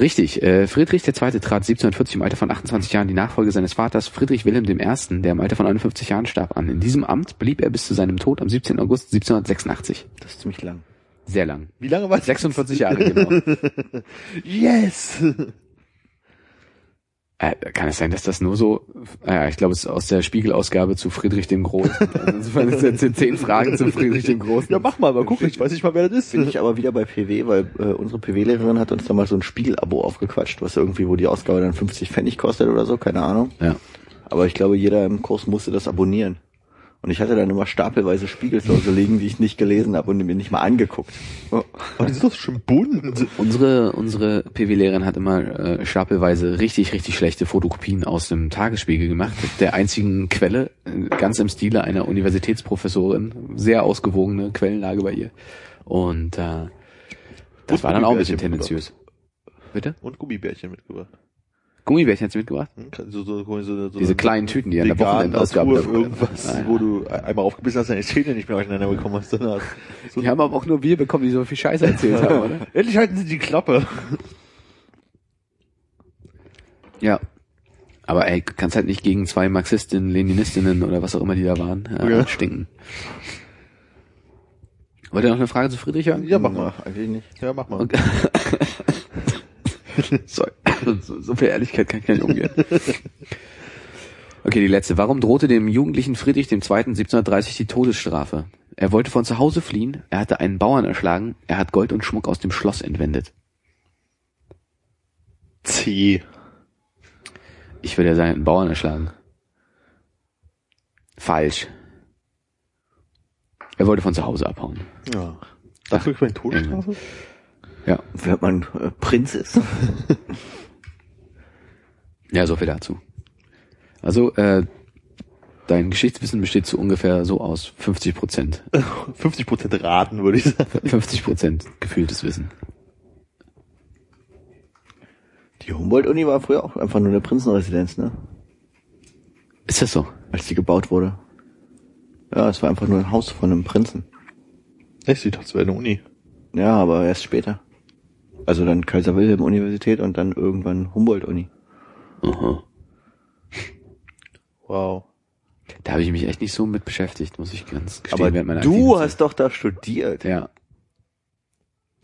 Richtig, äh, Friedrich II. trat 1740 im Alter von 28 Jahren die Nachfolge seines Vaters Friedrich Wilhelm I., der im Alter von 51 Jahren starb, an. In diesem Amt blieb er bis zu seinem Tod am 17. August 1786. Das ist ziemlich lang. Sehr lang. Wie lange war 46 Jahre, <laughs> genau. Yes! Äh, kann es sein, dass das nur so, äh, ich glaube, es ist aus der Spiegelausgabe zu Friedrich dem Großen. <laughs> Also insofern jetzt sind zehn Fragen zu Friedrich dem Großen. Ja, mach mal, mal gucken. Ich weiß nicht mal, wer das ist. Bin ich aber wieder bei PW, weil äh, unsere PW-Lehrerin hat uns damals so ein Spiegel-Abo aufgequatscht, was irgendwie, wo die Ausgabe dann 50 Pfennig kostet oder so, keine Ahnung. Ja. Aber ich glaube, jeder im Kurs musste das abonnieren. Und ich hatte dann immer stapelweise Spiegel zu Hause liegen, die ich nicht gelesen habe und mir nicht mal angeguckt. Oh. Aber die sind doch schon bunt. Unsere, unsere PW-Lehrerin hat immer äh, stapelweise richtig, richtig schlechte Fotokopien aus dem Tagesspiegel gemacht. Der einzigen Quelle, äh, ganz im Stile einer Universitätsprofessorin. Sehr ausgewogene Quellenlage bei ihr. Und äh, das Und war dann auch ein bisschen tendenziös. Bitte? Und Gummibärchen mitgebracht. Gummibärchen hat sie mitgebracht? Hm? So, so, so, so, Diese kleinen Tüten, die an der Wochenendausgabe Natur, irgendwas, Ah, ja. wo du einmal aufgebissen hast, deine Zähne nicht mehr auseinander bekommen hast. Sondern so Die haben aber auch nur wir bekommen, die so viel Scheiße erzählt haben, oder? <laughs> Endlich halten sie die Klappe. Ja. Aber ey, kannst halt nicht gegen zwei Marxistinnen, Leninistinnen oder was auch immer die da waren, äh, Ja. stinken. Wollt ihr noch eine Frage zu Friedrich hören? Ja, mach mal. Eigentlich nicht. Ja, mach mal. Okay. <laughs> <laughs> so, so, so viel Ehrlichkeit kann ich gar nicht umgehen. Okay, die letzte. Warum drohte dem jugendlichen Friedrich II. 1730 die Todesstrafe? Er wollte von zu Hause fliehen, er hatte einen Bauern erschlagen, er hat Gold und Schmuck aus dem Schloss entwendet. C. Ich würde ja sagen, einen Bauern erschlagen. Falsch. Er wollte von zu Hause abhauen. Ja. Das wirklich meine Todesstrafe? Ja. Wenn man äh, Prinz ist. <laughs> Ja, so viel dazu. Also, äh, dein Geschichtswissen besteht zu ungefähr so aus 50 Prozent. <laughs> 50% raten, würde ich sagen. 50 Prozent gefühltes Wissen. Die Humboldt-Uni war früher auch einfach nur eine Prinzenresidenz, ne? Ist das so? Als die gebaut wurde. Ja, es war einfach nur ein Haus von einem Prinzen. Echt, ich dachte, es wäre eine Uni. Ja, aber erst später. Also dann Kaiser Wilhelm Universität und dann irgendwann Humboldt-Uni. Aha. Wow. Da habe ich mich echt nicht so mit beschäftigt, muss ich ganz gestehen. Aber du hast doch da studiert. Ja.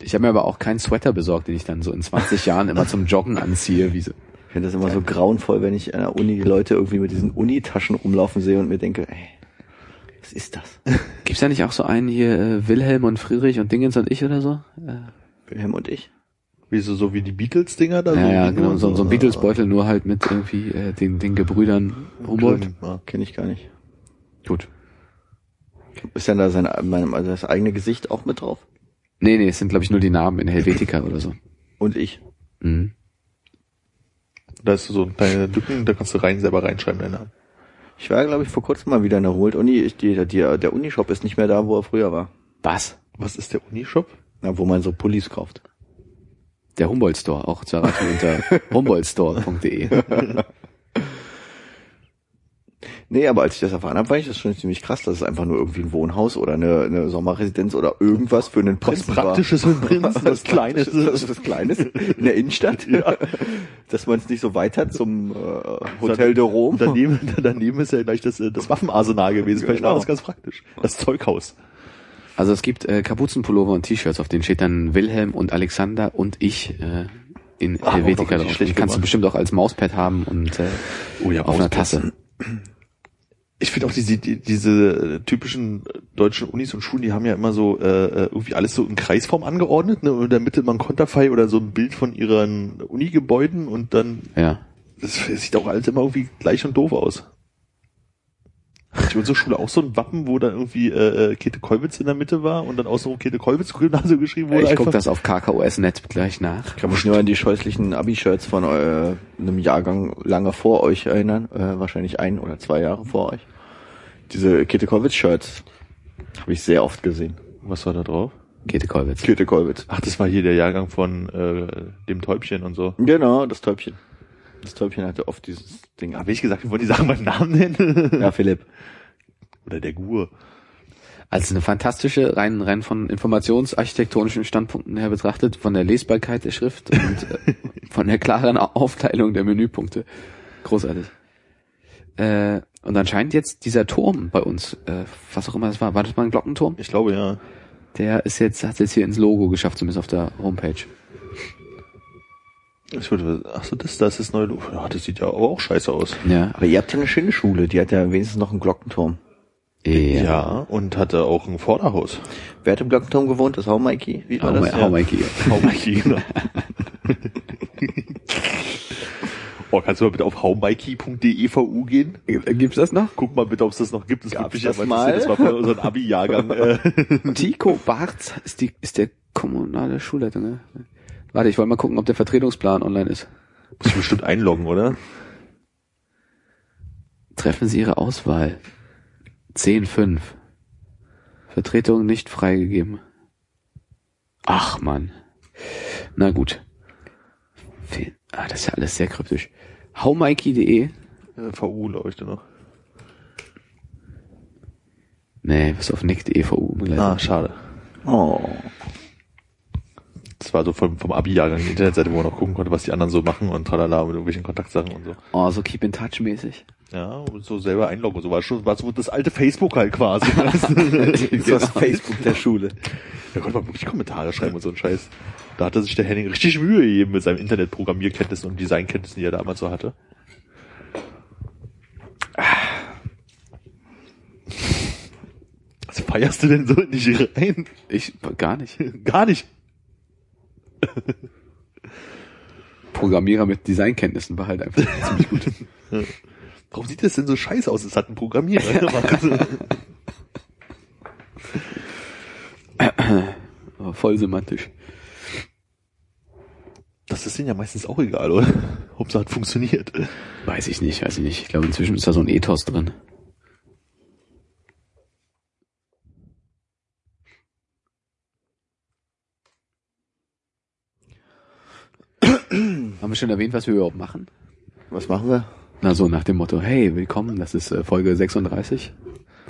Ich habe mir aber auch keinen Sweater besorgt, den ich dann so in 20 Jahren immer zum Joggen anziehe, wie so. Ich finde das immer so grauenvoll, wenn ich an der Uni die Leute irgendwie mit diesen Unitaschen rumlaufen sehe und mir denke, ey, was ist das? Gibt's da nicht auch so einen hier, äh, Wilhelm und Friedrich und Dingens und ich oder so? Äh, Wilhelm und ich. Wie so, so wie die Beatles-Dinger da? ja, so, ja, genau, so, so ein Beatles-Beutel, nur halt mit irgendwie äh, den, den Gebrüdern Humboldt. Ja. Kenne ich gar nicht. Gut. Ist denn da sein, mein, also das eigene Gesicht auch mit drauf? Nee, nee, es sind glaube ich nur die Namen in Helvetica oder so. Und ich. Mhm. Da ist so deine Lücken, da kannst du rein selber reinschreiben deinen Namen. Ich war, glaube ich, vor kurzem mal wieder in der. Ich- Die, die, der Unishop ist nicht mehr da, wo er früher war. Was? Was ist der Unishop? Na, wo man so Pullis kauft. Der Humboldt Store, auch zu erreichen unter <laughs> humboldtstore.de. Nee, aber als ich das erfahren habe, war ich das schon ziemlich krass, dass es einfach nur irgendwie ein Wohnhaus oder eine, eine Sommerresidenz oder irgendwas für einen Was Prinzen Praktisches für einen Prinzen, was <laughs> Kleines. Was, was Kleines in der Innenstadt. <laughs> Ja. Dass man es nicht so weit hat zum äh, Hotel de Rome. Daneben, daneben ist ja gleich das, äh, das Waffenarsenal gewesen. Vielleicht war Genau. das ganz praktisch. Das Zeughaus. Also es gibt äh, Kapuzenpullover und T-Shirts, auf denen steht dann Wilhelm und Alexander und ich äh, in auch Helvetica richtig drauf. Die kannst du bestimmt auch als Mauspad haben und äh, Oh ja, auf einer. Tasse. Ich finde auch diese, die, diese äh, typischen deutschen Unis und Schulen, die haben ja immer so äh, äh, irgendwie alles so in Kreisform angeordnet, ne? Und in der Mitte mal ein Konterfei oder so ein Bild von ihren Uni-Gebäuden und dann Ja. das sieht auch alles immer irgendwie gleich und doof aus. Hat unsere Schule auch so ein Wappen, wo dann irgendwie äh, äh, Käthe Kollwitz in der Mitte war und dann außenrum Käthe Kollwitz Gymnasium geschrieben wurde? Ich gucke einfach? das auf KKOS-Net gleich nach. Ich kann mich nur an die scheußlichen Abi-Shirts von äh, einem Jahrgang lange vor euch erinnern. Äh, wahrscheinlich ein oder zwei Jahre vor euch. Diese Käthe Kollwitz-Shirts habe ich sehr oft gesehen. Was war da drauf? Käthe Kollwitz. Käthe Kollwitz. Ach, das war hier der Jahrgang von äh, dem Täubchen und so. Genau, das Täubchen. Das Täubchen hatte oft dieses Ding. Habe ich gesagt, wir wollen die Sachen beim Namen nennen? Ja, <laughs> Philipp. Oder der Gur. Also eine fantastische, rein, rein von informationsarchitektonischen Standpunkten her betrachtet, von der Lesbarkeit der Schrift und äh, <laughs> von der klaren Aufteilung der Menüpunkte. Großartig. Äh, und anscheinend jetzt dieser Turm bei uns, äh, was auch immer das war, war das mal ein Glockenturm? Ich glaube, ja. Der ist jetzt, hat jetzt hier ins Logo geschafft, zumindest auf der Homepage. Ich würde, ach so, das, das ist neu. Ja, das sieht ja aber auch scheiße aus. Ja. Aber ihr habt ja eine schöne Schule, die hat ja wenigstens noch einen Glockenturm. Ja, und hatte auch ein Vorderhaus. Wer hat im Glockenturm gewohnt? Das Mikey? Wie war Hau, das? Ma- hau Mikey. <laughs> Hau Mikey, genau. <laughs> oh, kannst du mal bitte auf haumikey.de gehen? Gibt's das noch? Guck mal bitte, ob es das noch gibt. Das Gab's mich das ja mal? Das war für unseren Abi-Jahrgang. <laughs> Äh. Tico Barz ist die, ist der kommunale Schulleiter, ne? Warte, ich wollte mal gucken, ob der Vertretungsplan online ist. Muss ich bestimmt einloggen, oder? Treffen Sie Ihre Auswahl. 10.5. Vertretung nicht freigegeben. Ach, Mann. Na gut. Ah, das ist ja alles sehr kryptisch. Howmikey.de? Äh, VU, da noch. Nee, was auf nick.de VU umgeleitet. Ah, schade. Oh. Das war so vom, vom Abi-Jahrgang die Internetseite, wo man noch gucken konnte, was die anderen so machen und tralala mit irgendwelchen Kontaktsachen und so. Oh, so keep in touch mäßig. Ja, und so selber einloggen und so. War schon, war so das alte Facebook halt quasi. <laughs> Das ist das Facebook der Schule. <laughs> Da konnte man wirklich Kommentare schreiben und so ein Scheiß. Da hatte sich der Henning richtig Mühe gegeben mit seinem Internetprogrammierkenntnissen und Designkenntnissen, die er damals so hatte. Was feierst du denn so nicht rein? Ich, gar nicht. Gar nicht. Programmierer mit Designkenntnissen war halt einfach <laughs> ziemlich gut. Warum sieht das denn so scheiße aus? Es hat ein Programmierer gemacht. <laughs> Voll semantisch. Das ist denen ja meistens auch egal, oder? Hauptsache hat funktioniert. Weiß ich nicht, weiß ich nicht. Ich glaube, inzwischen ist da so ein Ethos drin. Haben wir schon erwähnt, was wir überhaupt machen? Was machen wir? Na so, nach dem Motto, hey, willkommen, das ist äh, Folge 36.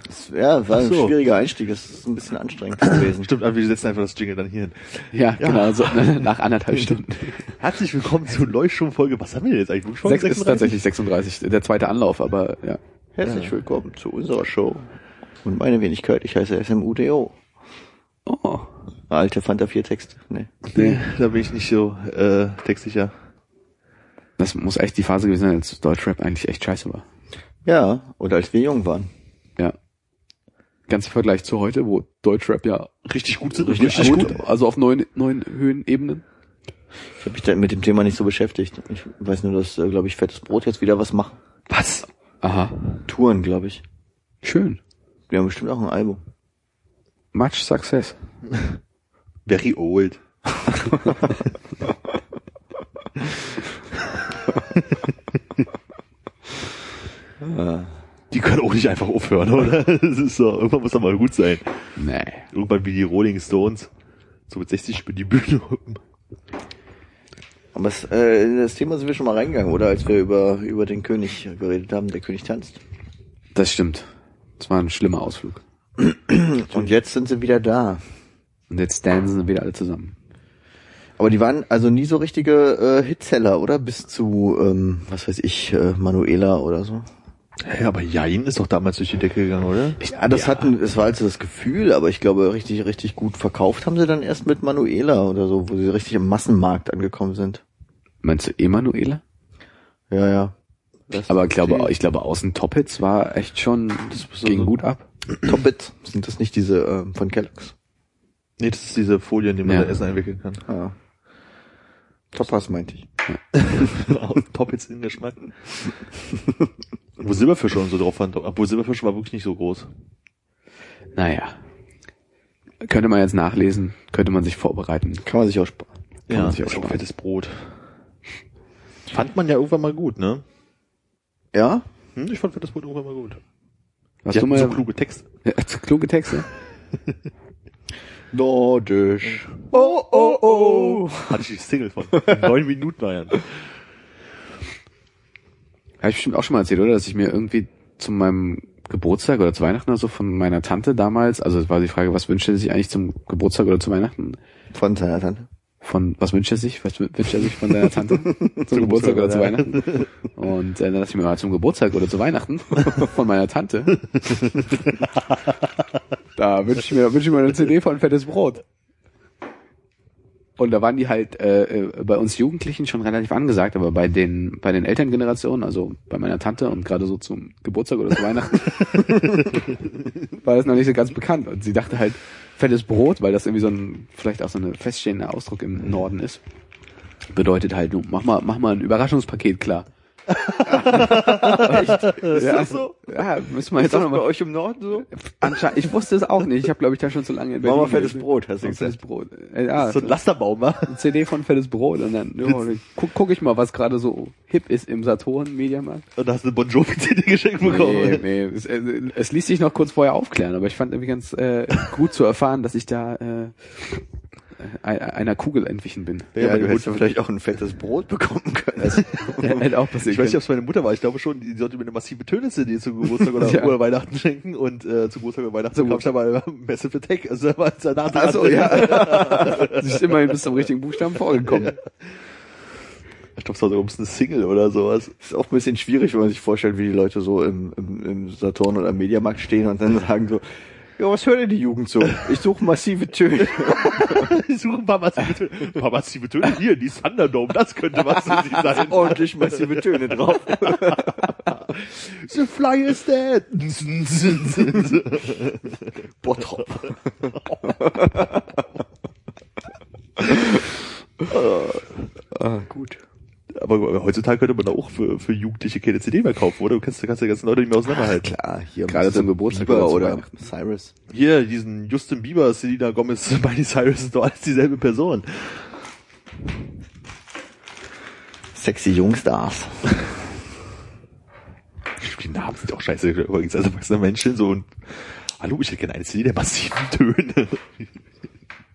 Das, ja, war so. ein schwieriger Einstieg. Das ist ein bisschen anstrengend <clears throat> gewesen. Stimmt, aber wir setzen einfach das Jingle dann hier hin. Ja, Ja. genau, so, ne, nach anderthalb <laughs> Stunden. Herzlich willkommen zur Leuchtturm-Folge. Was haben wir denn jetzt eigentlich? Folge Sechs ist tatsächlich 36, der zweite Anlauf, aber ja. Herzlich willkommen zu unserer Show. Und meine Wenigkeit, ich heiße SMUDO. Oh, Alte Fanta 4 Texte. Nee. Nee, da bin ich nicht so äh, textsicher. Das muss echt die Phase gewesen sein, als Deutschrap eigentlich echt scheiße war. Ja, oder als wir jung waren. Ja. Ganz im Vergleich zu heute, wo Deutschrap ja Richtig gut sind. richtig, gut, also auf neuen, neuen Höhenebenen. Ich habe mich da mit dem Thema nicht so beschäftigt. Ich weiß nur, dass, äh, glaube ich, Fettes Brot jetzt wieder was macht. Was? Aha. Touren, glaube ich. Schön. Die haben bestimmt auch ein Album. Much success. <laughs> Very old. <laughs> <laughs> Die können auch nicht einfach aufhören, oder? Das ist so, irgendwann muss doch mal gut sein. Nee. Irgendwann wie die Rolling Stones. So mit 60 über die Bühne. Aber das, äh, in das Thema sind wir schon mal reingegangen, oder? Als wir über, über den König geredet haben. Der König tanzt. Das stimmt. Das war ein schlimmer Ausflug. Und jetzt sind sie wieder da. Und jetzt dansen wieder alle zusammen. Aber die waren also nie so richtige äh, Hitseller, oder? Bis zu, ähm, was weiß ich, äh, Manuela oder so. Ja, aber Jain ist doch damals durch die Decke gegangen, oder? Ja, das hatten, es war also das Gefühl, aber ich glaube, richtig, richtig gut verkauft haben sie dann erst mit Manuela oder so, wo sie richtig im Massenmarkt angekommen sind. Meinst du Emanuela? Ja, ja. Das Aber ich glaube, ich glaube, außen Top-Hits war echt schon, das so- ging so- gut ab. Top-It, sind das nicht diese ähm, von Kellogg's? Nee, das ist diese Folie, in die man Ja. da Essen einwickeln kann. Ah. Toppers meinte ich. <laughs> Top jetzt in Geschmack. <laughs> Wo Silberfische und so drauf waren. Obwohl Silberfische war wirklich nicht so groß. Naja. Könnte man jetzt nachlesen, könnte man sich vorbereiten. Kann man sich auch sparen. Kann man sich auch sparen. fettes Brot. Fand man ja irgendwann mal gut, ne? Ja? Hm, ich fand fettes Brot irgendwann mal gut. Hast Die du mal so kluge Texte. <laughs> Ja, kluge Texte? Nordisch. Oh, oh, oh. Hatte ich die Single von. <laughs> Neun Minuten war ja. Habe ich bestimmt auch schon mal erzählt, oder? Dass ich mir irgendwie zu meinem Geburtstag oder zu Weihnachten oder so von meiner Tante damals. Also es war die Frage, was wünscht er sich eigentlich zum Geburtstag oder zu Weihnachten? Von seiner Tante. Von was wünscht er sich? Was wünscht er sich von seiner Tante <laughs> zum Geburtstag oder zu Weihnachten? Und äh, dann dachte ich mir mal zum Geburtstag oder zu Weihnachten <laughs> von meiner Tante. <laughs> da wünsche ich mir, wünsche ich mir eine CD von Fettes Brot. Und da waren die halt äh, äh, bei uns Jugendlichen schon relativ angesagt, aber bei den bei den Elterngenerationen, also bei meiner Tante und gerade so zum Geburtstag oder zu Weihnachten, war das noch nicht so ganz bekannt. Und sie dachte halt fettes Brot, weil das irgendwie so ein vielleicht auch so eine feststehende Ausdruck im Norden ist, bedeutet halt, du mach mal mach mal ein Überraschungspaket klar. Echt? Ist ja, das so? Ja, müssen wir jetzt Ist auch das noch bei mal. euch im Norden so? Anscheinend, ich wusste es auch nicht. Ich habe glaube ich da schon zu lange in Berlin fettes. Brot, hast du Mach fettes gesagt. Brot. Ja, So ein Lasterbaum, wa? eine CD von fettes Brot und dann ja, guck, guck ich mal, was gerade so hip ist im Saturn Mediamarkt. Und da hast du eine Bon Jovi CD geschenkt bekommen. Nee, nee, es, äh, es ließ sich noch kurz vorher aufklären, aber ich fand irgendwie ganz äh, gut zu erfahren, dass ich da äh, einer Kugel entwichen bin. Ja, Ja, du hättest Mutter- vielleicht auch ein fettes Brot bekommen können. Das <laughs> hätte auch passieren Ich weiß nicht, ob es meine Mutter war. Ich glaube schon, die sollte mir eine massive Töne-CD zu Geburtstag oder, <laughs> Ja. oder Weihnachten schenken und äh, zu Geburtstag oder Weihnachten So bekam ich da mal Massive Attack. Also da war es danach dran. Achso, ja. <laughs> Sie ist immerhin bis zum richtigen Buchstaben vorgekommen. Ich glaube, es war so ein Single oder sowas. ist auch ein bisschen schwierig, wenn man sich vorstellt, wie die Leute so im, im, im Saturn oder im Mediamarkt stehen und dann sagen so, ja, was hört denn die Jugend so? Ich suche massive Töne. <laughs> Ich suche ein paar massive Töne. Ein paar massive Töne. Hier, die Thunderdome, das könnte was für sie sein. <laughs> Ordentlich massive Töne drauf. <laughs> The fly is dead. Bottrop. ah, gut. Aber heutzutage könnte man da auch für, für Jugendliche keine CD mehr kaufen, oder? Du kannst, du kannst die ganzen Leute nicht mehr auseinanderhalten. Klar, hier Gerade zum Geburtstag Bieber oder. Cyrus. Hier, diesen Justin Bieber, Selena Gomez, <laughs> Miley Cyrus, ist doch alles dieselbe Person. Sexy Jungstars. Die Namen sind auch scheiße. Übrigens, als erwachsener Menschen so ein, hallo, ich hätte gerne eine CD der massiven Töne.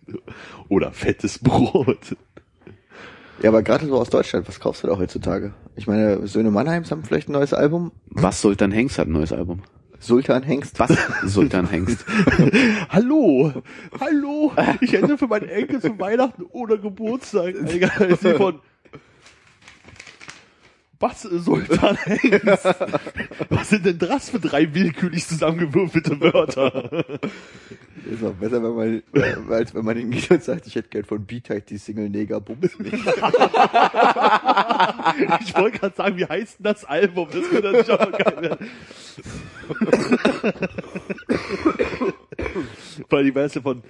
<laughs> Oder fettes Brot. Ja, aber gerade so aus Deutschland, was kaufst du da heutzutage? Ich meine, Söhne Mannheims haben vielleicht ein neues Album. Was Sultan Hengst hat ein neues Album. Sultan Hengst. Was Sultan Hengst? <laughs> Hallo, hallo, ich hätte für meinen Enkel zu Weihnachten oder Geburtstag eine CD von was, Sultan <laughs> Hengst? Was sind denn das für drei willkürlich zusammengewürfelte Wörter? Ist auch besser, wenn man, äh, als wenn man hingeht und sagt, ich hätte gern von B-Type die Single Neger Bums mich. <laughs> Ich wollte gerade sagen, wie heißt denn das Album? Das könnte natürlich auch geil werden. Weil die Weiße von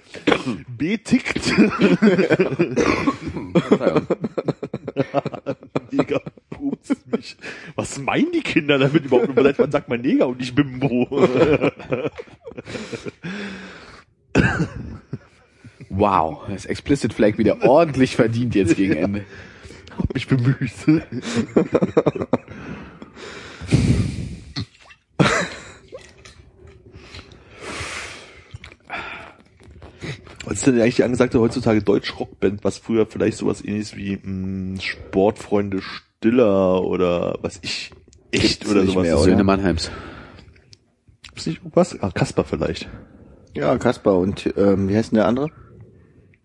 B tickt. <laughs> Neger pupst mich. Was meinen die Kinder damit überhaupt? Seit wann sagt man Neger und nicht Bimbo? <laughs> Wow, das Explicit Flag wieder ordentlich verdient jetzt gegen Ende. Hab mich bemüht. <laughs> Was ist denn eigentlich die angesagte heutzutage Deutsch-Rockband, was früher vielleicht sowas ähnliches wie mh, Sportfreunde Stiller oder was ich echt Gibt's oder nicht sowas mehr, ist? Söhne Mannheims. Gibt's nicht irgendwas? Ah, Kasper vielleicht. Ja, Kaspar und ähm, wie heißt denn der andere?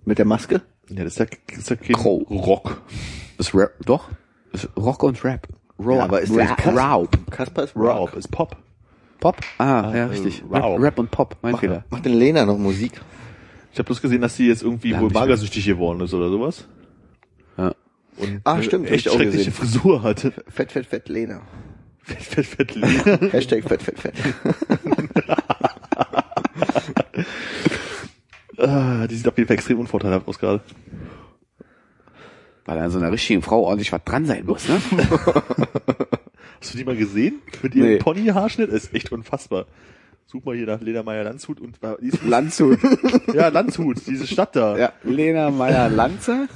Mit der Maske? Ja, das ist ja, das ist ja kein Crow. Rock. Das Rap, doch. Das Rock und Rap. Rock, Ja, aber ist Rap, Kas- Raub. Kaspar ist Rock Rock. ist Pop. Pop? Ah, Ah, ja, äh, richtig. Raub. Rap, Rap und Pop, mein Fehler. Macht denn Lena noch Musik? Ich habe bloß gesehen, dass sie jetzt irgendwie wohl magersüchtig geworden ist oder sowas. Ja. Und Ah, eine stimmt, echt schreckliche. Frisur hatte. Fett, fett, fett Lena. <laughs> Fett, fett, fett Lena. <laughs> Hashtag fett, fett, fett. <laughs> ah, die sieht auf jeden Fall extrem unvorteilhaft aus gerade. Weil an so einer richtigen Frau ordentlich was dran sein muss, ne? Hast du die mal gesehen? Mit ihrem Nee. Pony-Haarschnitt? Das ist echt unfassbar. Such mal hier nach Lena Meyer Landshut und ist, <laughs> Landshut. ja, Landshut, diese Stadt da. Ja, Lena Meyer-Lanze.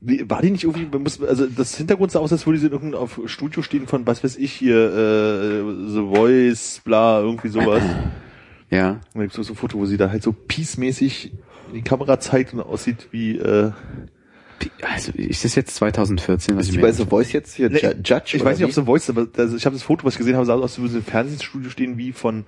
Nee, <laughs> War die nicht irgendwie, man muss, also das Hintergrund sah aus, als würde sie in irgendeinem auf Studio stehen von, was weiß ich hier, äh, The Voice, bla, irgendwie sowas. <clears throat> Ja. Und da gibt's so ein Foto, wo sie da halt so peace-mäßig die Kamera zeigt und aussieht wie, äh, Also, ist das jetzt 2014, was Ist ich die bei The Voice jetzt hier Nee, Ju- Judge? Ich weiß nicht, ob The Voice ist, aber also ich habe das Foto, was ich gesehen habe, sah aus, als würde sie im Fernsehstudio stehen wie von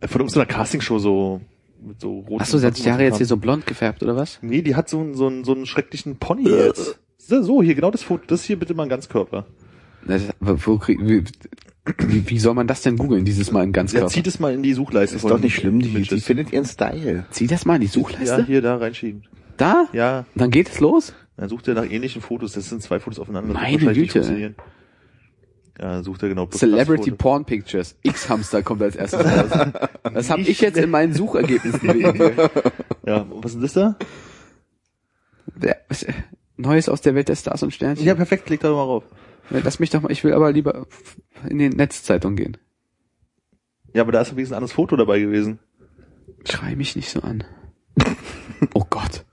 äh, von irgendeiner Castingshow so mit so roten. Ach so, sie hat sich die Haare jetzt hier so blond gefärbt, oder was? Nee, die hat so einen so einen, so einen schrecklichen Pony jetzt. So, so, hier genau das Foto, das hier bitte mal ein Ganzkörper. Das, wo, krieg- wie, wie, soll man das denn googeln, dieses Mal in ganz Ja, zieht es mal in die Suchleiste. Ist doch nicht schlimm, die, die findet ihren Style. Zieh das mal in die Ja, Suchleiste. hier da reinschieben. Da? Ja, Dann geht es los? dann sucht er nach ähnlichen Fotos. Das sind zwei Fotos aufeinander. Das Meine Güte. Ja, sucht er genau. Celebrity. Porn Pictures. X-Hamster kommt als erstes raus. Das habe ich jetzt in meinen Suchergebnissen dir. Ja, was ist das da? Der, was- Neues aus der Welt der Stars und Sternchen. Ja, perfekt, leg da doch mal rauf. Lass mich doch mal, ich will aber lieber in die Netzzeitung gehen. Ja, aber da ist ein anderes Foto dabei gewesen. Schrei mich nicht so an. Oh Gott.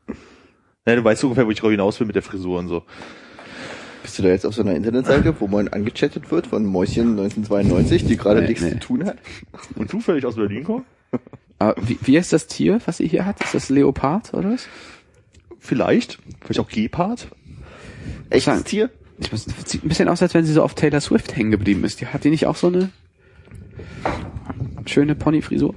Ja, du weißt ungefähr, wo ich drauf hinaus will mit der Frisur und so. Bist du da jetzt auf so einer Internetseite, wo man angechattet wird von Mäuschen 1992, die gerade Nee, nichts nee. zu tun hat? Und zufällig aus Berlin kommen? Aber wie, wie ist das Tier, was sie hier hat? Ist das Leopard oder was? Vielleicht. Vielleicht auch Gepard. Echtes Tier? Ich muss, sieht ein bisschen aus, als wenn sie so auf Taylor Swift hängen geblieben ist. Die hat die nicht auch so eine schöne Ponyfrisur?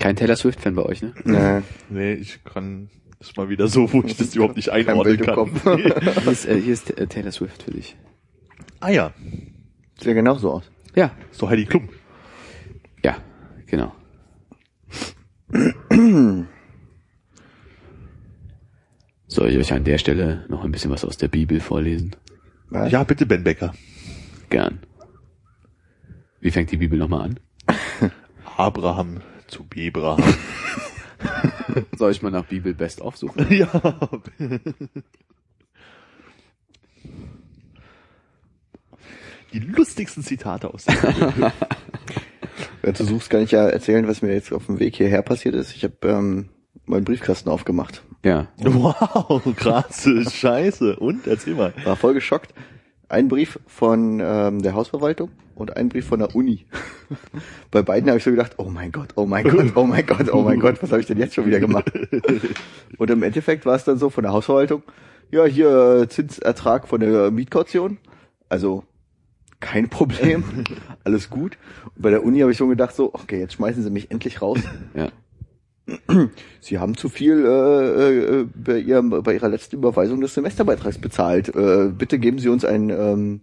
Kein Taylor Swift-Fan bei euch, ne? Nee. <laughs> Nee, ich kann, das ist mal wieder so, wo ich das überhaupt nicht Kein einordnen kann. Kopf. <laughs> Hier ist, äh, hier ist äh, Taylor Swift für dich. ah ja, Sieht ja genauso aus. Ja, ist doch Heidi Klum. ja, genau. <clears throat> Soll ich euch an der Stelle noch ein bisschen was aus der Bibel vorlesen? Was? Ja, bitte Ben Becker. Gern. Wie fängt die Bibel nochmal an? <laughs> Abraham zu Bebraham. <laughs> Soll ich mal nach Bibel Best aufsuchen? <laughs> ja. Die lustigsten Zitate aus der Bibel. <laughs> Wenn du suchst, kann ich ja erzählen, was mir jetzt auf dem Weg hierher passiert ist. Ich habe ähm, meinen Briefkasten aufgemacht. Ja. Wow, krasse Scheiße. Und, erzähl mal. War voll geschockt. Ein Brief von ähm, der Hausverwaltung und ein Brief von der Uni. <laughs> Bei beiden habe ich so gedacht, oh mein Gott, oh mein Gott, oh mein Gott, oh mein Gott, was habe ich denn jetzt schon wieder gemacht? <laughs> Und im Endeffekt war es dann so von der Hausverwaltung, ja, hier äh, Zinsertrag von der Mietkaution. Also kein Problem, <laughs> alles gut. Und bei der Uni habe ich so gedacht, so, okay, jetzt schmeißen sie mich endlich raus. Ja. <clears throat> Sie haben zu viel äh, äh, bei, ihrem, bei Ihrer letzten Überweisung des Semesterbeitrags bezahlt. Äh, bitte geben Sie uns ein, ähm,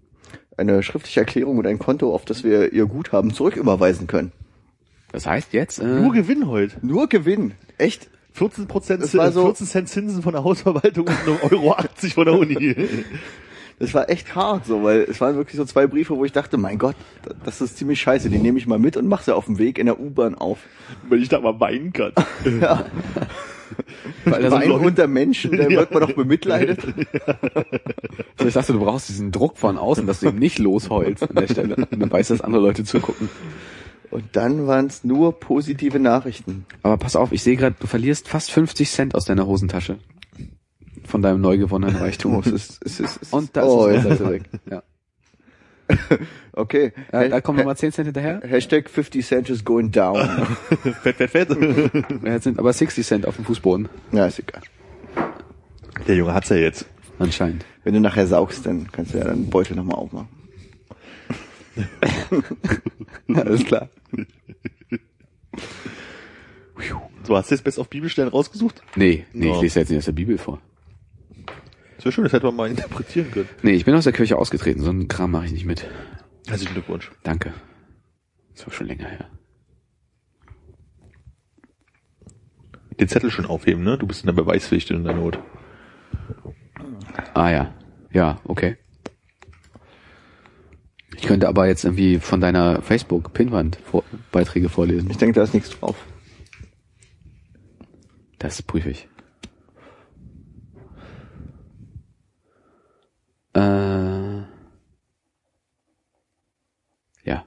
eine schriftliche Erklärung und ein Konto, auf das wir Ihr Guthaben zurücküberweisen können. Das heißt jetzt, äh, Nur Gewinn heute. Nur Gewinn. Echt? 14 Prozent, Das war so- 14 Cent Zinsen von der Hausverwaltung und 1,80 Euro 80 von der Uni. <laughs> Das war echt hart so, weil es waren wirklich so zwei Briefe, wo ich dachte, mein Gott, das ist ziemlich scheiße. Die nehme ich mal mit und mache sie auf dem Weg in der U-Bahn auf. Wenn ich da mal weinen kann. <laughs> <laughs> Ja. Weil das Wein unter Menschen, da wird man doch <laughs> bemitleidet. Also ich dachte, du brauchst diesen Druck von außen, dass du ihm nicht losheulst an der Stelle. Und dann weißt du, dass andere Leute zugucken. Und dann waren es nur positive Nachrichten. Aber pass auf, ich sehe gerade, du verlierst fast 50 Cent aus deiner Hosentasche. Von deinem neu gewonnenen Reichtum. Oh, es ist, es ist, es ist, Und da oh, ist ja. weg. Ja. <laughs> Okay. Ja, da kommen nochmal 10 Cent hinterher. Hashtag 50 Cent is going down. <laughs> fett, fett, fett. <laughs> Jetzt sind aber 60 Cent auf dem Fußboden. ja, ist egal. Der Junge hat's ja jetzt. Anscheinend. Wenn du nachher saugst, dann kannst du ja deinen Beutel nochmal aufmachen. Alles klar. So, hast du jetzt best auf Bibelstellen rausgesucht? Nee, nee, Ja. ich lese jetzt nicht aus der Bibel vor. Das wäre schön, das hätte man mal interpretieren können. Nee, ich bin aus der Kirche ausgetreten, so einen Kram mache ich nicht mit. Herzlichen Glückwunsch. Danke. Das war schon länger her. Den Zettel schon aufheben, ne? Du bist in der Beweispflicht in der Not. Ah ja. Ja, okay. Ich könnte aber jetzt irgendwie von deiner Facebook-Pinwand vor Beiträge vorlesen. Ich denke, da ist nichts drauf. Das prüfe ich. Äh, ja,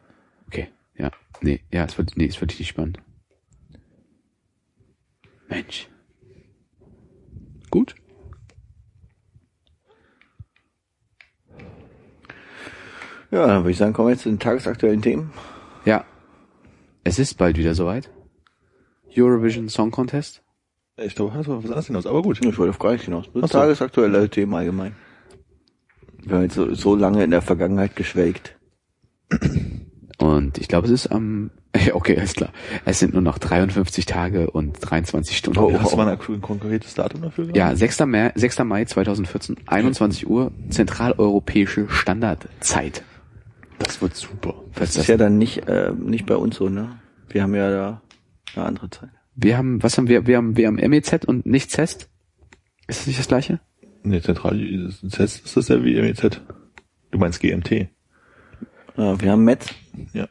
okay, ja, nee, ja, es wird, nee, es wird nicht spannend. Mensch. Gut. Ja, dann würde ich sagen, kommen wir jetzt zu den tagesaktuellen Themen. Ja, es ist bald wieder soweit. Eurovision Song Contest. Ich glaube, das war was anderes hinaus, aber gut. Ich wollte auf gar nicht hinaus. Das so. tagesaktuelle Themen allgemein. Wir haben jetzt so, so lange in der Vergangenheit geschwelgt. Und ich glaube, es ist am, <laughs> okay, alles klar. Es sind nur noch 53 Tage und 23 Stunden. Oh, hast du mal ein konkretes Datum dafür? gehabt? Ja, 6. Mai, 6. Mai 2014, 21 Uhr, zentraleuropäische Standardzeit. Das wird super. Was Das ist ja dann nicht, äh, nicht bei uns so, ne? Wir haben ja da eine andere Zeit. Wir haben, was haben wir? Wir haben, wir haben MEZ und nicht CEST. Ist das nicht das gleiche? Nee, zentral, das ist das ja wie MEZ. Du meinst GMT. Ja, wir haben Metz, Ja.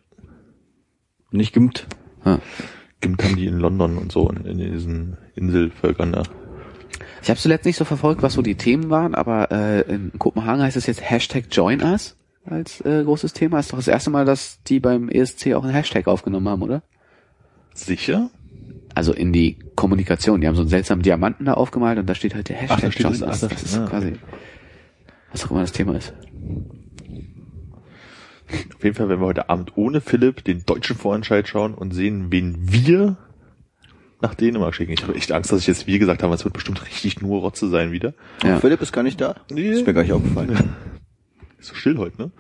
nicht GIMT. Ah. Gibt haben die in London und so, in, in diesen Inselvölkern da. Ich habe zuletzt nicht so verfolgt, was so die Themen waren, aber äh, in Kopenhagen heißt es jetzt Hashtag Join Us als äh, großes Thema. Ist doch das erste Mal, dass die beim ESC auch einen Hashtag aufgenommen haben, oder? Sicher? Also in die Kommunikation. Die haben so einen seltsamen Diamanten da aufgemalt und da steht halt der Hashtag Ach, da steht Join das- Us. ach, da Das ist ah, quasi, was auch immer das Thema ist. Auf jeden Fall werden wir heute Abend ohne Philipp den deutschen Vorentscheid schauen und sehen, wen wir nach Dänemark schicken. Ich habe echt Angst, dass ich jetzt wir gesagt habe, es wird bestimmt richtig nur Rotze sein wieder. Ja. Philipp ist gar nicht da. Nee. Ist mir gar nicht aufgefallen. Ist so still heute, ne?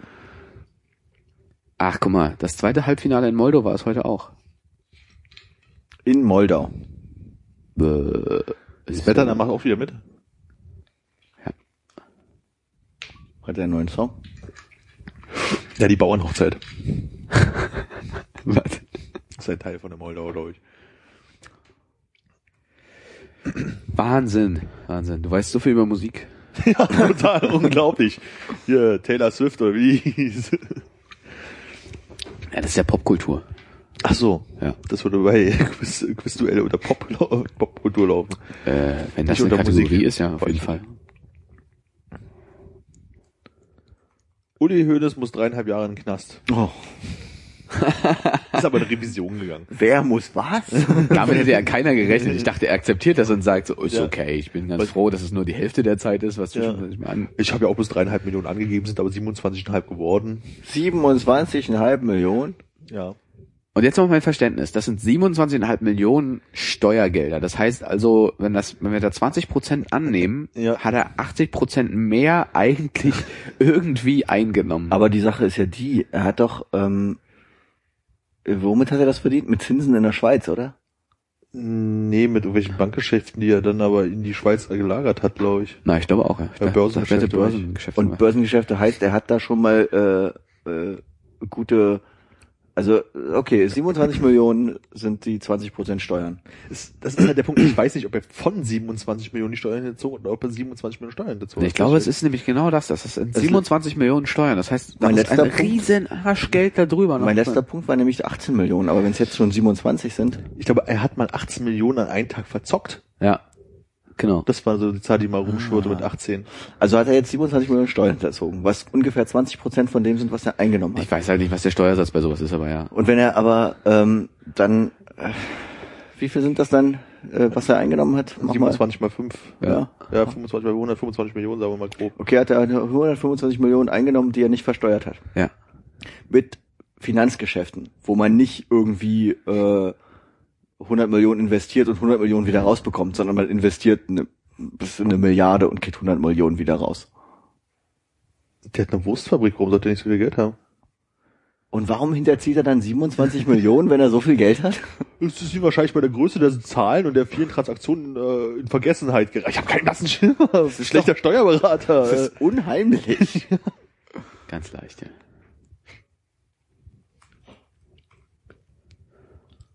Ach, guck mal, das zweite Halbfinale in Moldova ist heute auch. In Moldau. Äh, Das Wetter, da macht auch wieder mit. Hat er einen neuen Song? Ja, die Bauernhochzeit. <laughs> was? Das ist ein Teil von der Moldau, glaube ich. Wahnsinn, Wahnsinn. Du weißt so viel über Musik. <laughs> Ja, total <laughs> unglaublich. Hier, Taylor Swift oder wie hieß. Ja, das ist ja Popkultur. Ach so. Ja. Das würde bei <laughs> Quiz, Quizduelle oder Pop, <laughs> Popkultur laufen. Äh, wenn das Nicht eine Kategorie Musik. ist, ja, auf jeden Fall. Uli Hoeneß muss dreieinhalb Jahre in den Knast. Oh. <laughs> Ist aber eine Revision gegangen. Wer muss was? Damit hätte ja keiner gerechnet. Ich dachte, er akzeptiert das und sagt so, ist Ja. okay, ich bin ganz Was- froh, dass es nur die Hälfte der Zeit ist, was Ja. mir an. Ich habe ja auch bis dreieinhalb Millionen angegeben, sind aber 27,5 geworden. 27,5 Millionen. Ja. Und jetzt noch mein Verständnis. Das sind 27,5 Millionen Steuergelder. Das heißt also, wenn das, wenn wir da 20 Prozent annehmen, Ja. hat er 80 Prozent mehr eigentlich <laughs> irgendwie eingenommen. Aber die Sache ist ja die, er hat doch, ähm, womit hat er das verdient? Mit Zinsen in der Schweiz, oder? Nee, mit irgendwelchen Bankgeschäften, die er dann aber in die Schweiz gelagert hat, glaube ich. Na, ich glaube auch, ja. Dachte, Börsengeschäfte Börsengeschäfte Und. Börsengeschäfte heißt, er hat da schon mal äh, äh, gute, also okay, 27 Millionen sind die 20 Prozent Steuern. Das, das ist halt der Punkt. Ich weiß nicht, ob er von 27 Millionen die Steuern hinterzogen hat oder ob er 27 Millionen Steuern hinterzogen Ich glaube, es ist nämlich genau das. Das sind Das 27 Millionen Steuern. Das heißt, da Mein ist ein Punkt- riesen Arschgeld da drüber. noch Mein letzter Punkt war nämlich 18 Millionen, aber wenn es jetzt schon 27 sind, Ich glaube, er hat mal 18 Millionen an einen Tag verzockt. Ja, genau. Das war so die Zahl, die mal rumschwirrte mit 18. also hat er jetzt 27 Millionen Steuern hinterzogen, was ungefähr 20 Prozent von dem sind, was er eingenommen hat. Ich weiß halt nicht, was der Steuersatz bei sowas ist, aber ja. Und wenn er aber ähm, dann, äh, wie viel sind das dann, äh, was er eingenommen hat? Mach mal. 27 mal 5. Ja. Ja, 25 mal 125 Millionen, sagen wir mal grob. Okay, hat er 125 Millionen eingenommen, die er nicht versteuert hat. Ja. Mit Finanzgeschäften, wo man nicht irgendwie äh, 100 Millionen investiert und 100 Millionen wieder rausbekommt, sondern man investiert eine, bis zu eine Milliarde und kriegt 100 Millionen wieder raus. Der hat eine Wurstfabrik, warum sollte er nicht so viel Geld haben? Und warum hinterzieht er dann 27 Millionen, wenn er so viel Geld hat? <laughs> Es ist ihm wahrscheinlich bei der Größe der Zahlen und der vielen Transaktionen äh, in Vergessenheit gereicht. Ich habe keinen blassen Schimmer. Das ist ein schlechter Steuerberater. Das ist unheimlich. <laughs> Ganz leicht, ja.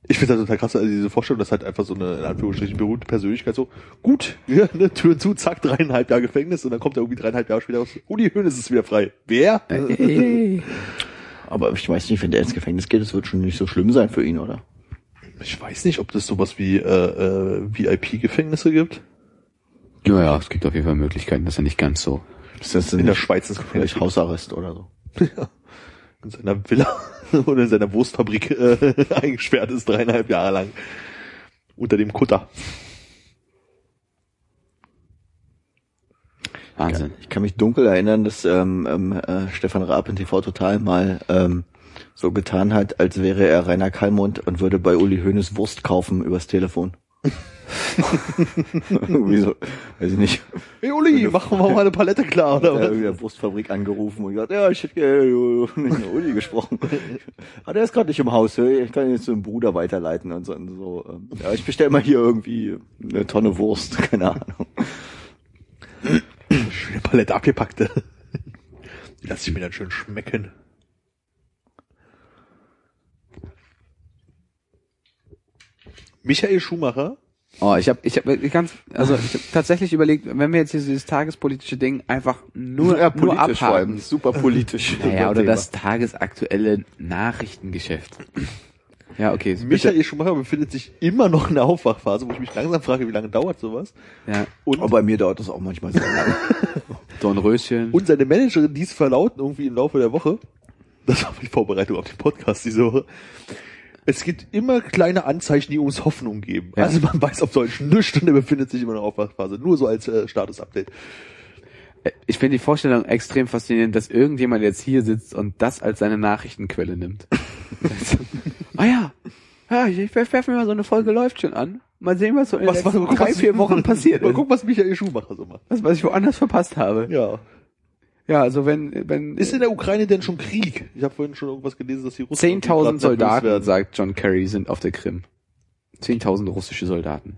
Ich finde das total krass, also diese Vorstellung, dass halt einfach so eine, in Anführungsstrichen, berühmte Persönlichkeit so, gut, <laughs> ja, ne, Tür zu, zack, dreieinhalb Jahre Gefängnis und dann kommt er irgendwie dreieinhalb Jahre später raus, Uli Hoeneß ist wieder frei. Wer? Hey. Aber ich weiß nicht, wenn der ins Gefängnis geht, das wird schon nicht so schlimm sein für ihn, oder? Ich weiß nicht, ob das sowas wie äh, äh, VIP-Gefängnisse gibt. Ja, ja, es gibt auf jeden Fall Möglichkeiten, dass er nicht ganz so. Ist das denn In der Schweiz ins Gefängnis. vielleicht Hausarrest oder so? <laughs> in seiner Villa <laughs> oder in seiner Wurstfabrik äh, <laughs> eingesperrt ist, dreieinhalb Jahre lang. Unter dem Kutter. Wahnsinn. Ich kann mich dunkel erinnern, dass ähm, ähm, äh, Stefan Raab in TV Total mal ähm, so getan hat, als wäre er Rainer Kallmund und würde bei Uli Hoeneß Wurst kaufen übers Telefon. <laughs> Irgendwie so, weiß ich nicht. Hey Uli, machen wir mal eine Palette klar, oder er was? der Wurstfabrik angerufen und gesagt, ja, ich hätte gerne mit der Uli gesprochen. <laughs> Hat er ist gerade nicht im Haus, ich kann ihn jetzt zum Bruder weiterleiten und so. Und so ähm, ja, ich bestell mal hier irgendwie eine Tonne Wurst, <laughs> keine Ahnung. <clears throat> Schöne Palette abgepackte. Die lasse ich mir dann schön schmecken. Michael Schumacher Oh, ich habe ich hab ganz, also ich habe tatsächlich überlegt, wenn wir jetzt dieses tagespolitische Ding einfach nur, ja, nur allem, abhaken. super politisch. <laughs> Naja, oder Thema. das tagesaktuelle Nachrichtengeschäft. Ja, okay. bitte. Michael Schumacher befindet sich immer noch in der Aufwachphase, wo ich mich langsam frage, wie lange dauert sowas. Ja, Und, Aber bei mir dauert das auch manchmal sehr lange. <laughs> Dornröschen. und seine Managerin, dies verlauten irgendwie im Laufe der Woche, das war die Vorbereitung auf den Podcast diese Woche, es gibt immer kleine Anzeichen, die uns Hoffnung geben. Ja. Also man weiß auf Deutsch nichts und er befindet sich immer in der Aufwachphase. Nur so als äh, Status-Update. Ich finde die Vorstellung extrem faszinierend, dass irgendjemand jetzt hier sitzt und das als seine Nachrichtenquelle nimmt. <laughs> ah ja, ja, ich werfe mir mal so eine Folge läuft schon an. Mal sehen, was so in den Was, was, drei, vier Wochen passiert Mal ist. gucken, was Michael Schumacher so macht. Was, was ich woanders verpasst habe. Ja. Ja, also wenn, wenn Ist in der Ukraine denn schon Krieg? Ich habe vorhin schon irgendwas gelesen, dass die Russen irgendwie grad 10.000 nervös Soldaten, werden. sagt John Kerry, sind auf der Krim. 10.000 russische Soldaten.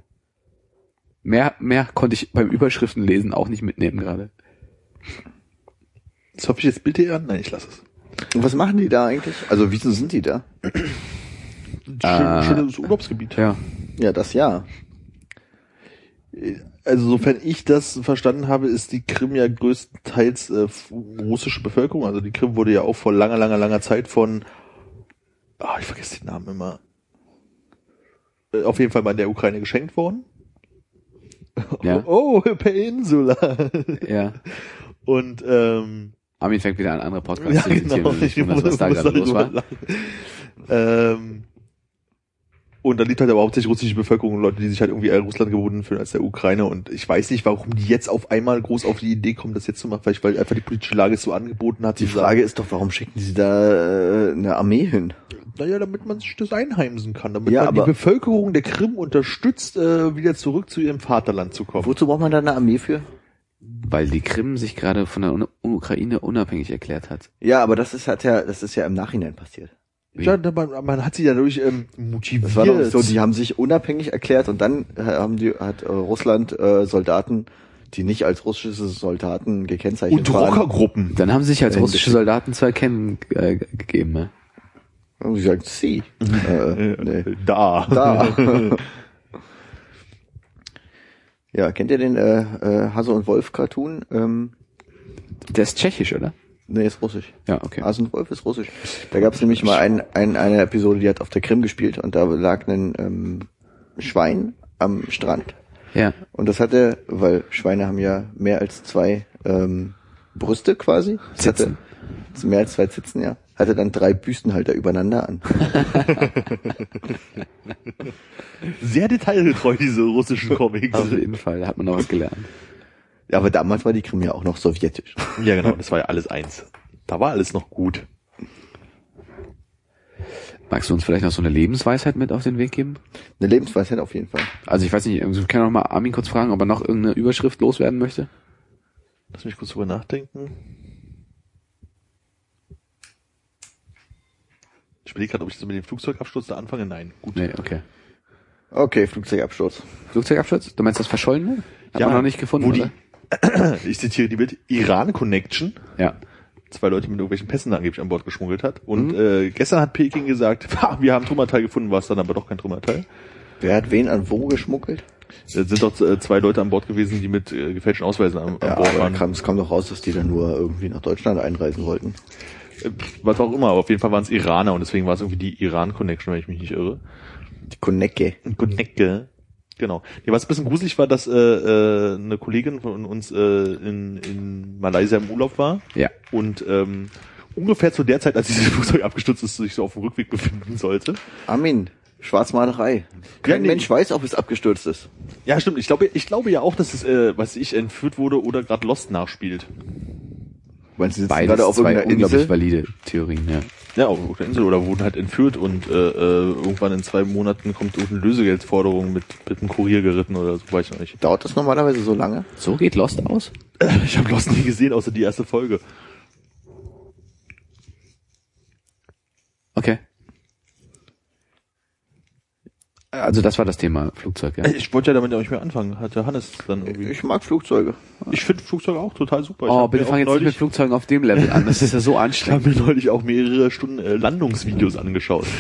Mehr, mehr konnte ich beim Überschriftenlesen auch nicht mitnehmen gerade. Das hoffe ich jetzt bitte an? Nein, ich lasse es. Und was machen die da eigentlich? Also wieso sind die da? Schön, Äh, schönes Urlaubsgebiet. Ja. Ja, das ja. Also sofern ich das verstanden habe, ist die Krim ja größtenteils äh, russische Bevölkerung. Also die Krim wurde ja auch vor langer, langer, langer Zeit von, ah, ich vergesse den Namen immer, Äh, auf jeden Fall mal in der Ukraine geschenkt worden. Ja. <laughs> Oh, Peninsula. Ja. Und ähm, Armin fängt wieder an, andere Podcasts ja, zu zitieren. genau. und Ich wundere, was da muss gerade los darüber war. Ähm, und da lebt halt aber hauptsächlich russische Bevölkerung und Leute, die sich halt irgendwie eher Russland gebunden fühlen als der Ukraine. Und ich weiß nicht, warum die jetzt auf einmal groß auf die Idee kommen, das jetzt zu machen. Vielleicht, weil einfach die politische Lage es so angeboten hat. Die Frage ist doch, warum schicken sie da äh, eine Armee hin? naja, damit man sich das einheimsen kann, damit Ja, man die Bevölkerung der Krim unterstützt, äh, wieder zurück zu ihrem Vaterland zu kommen. Wozu braucht man da eine Armee für? Weil die Krim sich gerade von der Un Ukraine unabhängig erklärt hat. Ja, aber das ist hat ja, das ist ja im Nachhinein passiert. Ja, man, man hat sie dadurch ähm, motiviert. Das war doch so, die haben sich unabhängig erklärt und dann äh, haben die hat äh, Russland äh, Soldaten, die nicht als russische Soldaten gekennzeichnet und waren. Rockergruppen. Dann haben sie sich als Äh, russische. Soldaten zu erkennen äh, ge- gegeben. Ne? Und sie sagt sie. <laughs> äh, nee. Da. Da. <laughs> ja, kennt ihr den äh, äh, Hase und Wolf Cartoon? Ähm, Der ist tschechisch, oder? Nee, ist russisch. Ja, okay. Hase und Wolf ist russisch. Da gab es nämlich mal ein, ein, eine Episode, die hat auf der Krim gespielt und da lag ein ähm, Schwein am Strand Ja. Und das hatte, weil Schweine haben ja mehr als zwei ähm, Brüste quasi. Das Zitzen. Hatte, mehr als zwei Zitzen, ja. Hatte dann drei Büstenhalter übereinander an. <laughs> Sehr detailgetreu, diese russischen Comics. Auf jeden Fall, da hat man noch was gelernt. Ja, aber damals war die Krim ja auch noch sowjetisch. Ja, genau, das war ja alles eins. Da war alles noch gut. Magst du uns vielleicht noch so eine Lebensweisheit mit auf den Weg geben? Eine Lebensweisheit auf jeden Fall. Also ich weiß nicht, ich kann auch mal Armin kurz fragen, ob er noch irgendeine Überschrift loswerden möchte. Lass mich kurz drüber nachdenken. Ich überlege gerade, ob ich das mit dem Flugzeugabsturz da anfange. Nein, gut. Nee, okay. Okay, Flugzeugabsturz. Flugzeugabsturz? Du meinst das Verschollene? Hat man noch nicht gefunden, wo die, oder? <clears throat> Ich zitiere die Bild. Iran Connection. Ja. Zwei Leute mit irgendwelchen Pässen angeblich an Bord geschmuggelt hat. Und Mhm. äh, gestern hat Peking gesagt, <laughs> "Ha, wir haben Trümmerteil gefunden, war es dann aber doch kein Trümmerteil. Wer hat wen an wo geschmuggelt? Es sind doch äh, zwei Leute an Bord gewesen, die mit äh, gefälschten Ausweisen an, an Ja, Bord waren. kam, es kam doch raus, dass die dann nur irgendwie nach Deutschland einreisen wollten. Äh, Was auch immer, aber auf jeden Fall waren es Iraner und deswegen war es irgendwie die Iran-Connection, wenn ich mich nicht irre. Die Konecke. Konecke. Genau. Ja, was ein bisschen gruselig war, dass äh, äh, eine Kollegin von uns äh, in, in Malaysia im Urlaub war Ja. und ähm, ungefähr zu der Zeit, als dieses <laughs> Flugzeug abgestürzt ist, sich so auf dem Rückweg befinden sollte. Armin, Schwarzmalerei. Kein Ja, nee. Mensch weiß, ob es abgestürzt ist. Ja, stimmt. Ich glaube, ich glaube ja auch, dass es, äh, was ich entführt wurde oder gerade Lost nachspielt. Meinst du, gerade auf zwei irgendeiner unglaublich Insel? valide Theorien, ja. Ja, auf der Insel oder wurden halt entführt und äh, äh, irgendwann in zwei Monaten kommt irgendeine Lösegeldforderung mit, mit einem Kurier geritten oder so, weiß ich noch nicht. Dauert das normalerweise so lange? So geht Lost aus? <laughs> Ich habe Lost nie gesehen, außer die erste Folge. Okay. Also das war das Thema Flugzeug, ja. Ich wollte ja damit auch nicht mehr anfangen, hatte Hannes dann irgendwie. Ich mag Flugzeuge. Ich finde Flugzeuge auch total super. Ich Oh, bitte fang jetzt nicht mit Flugzeugen auf dem Level an. Das ist ja so <laughs> Ich habe anstrengend. mir neulich auch mehrere Stunden äh, Landungsvideos angeschaut. <laughs>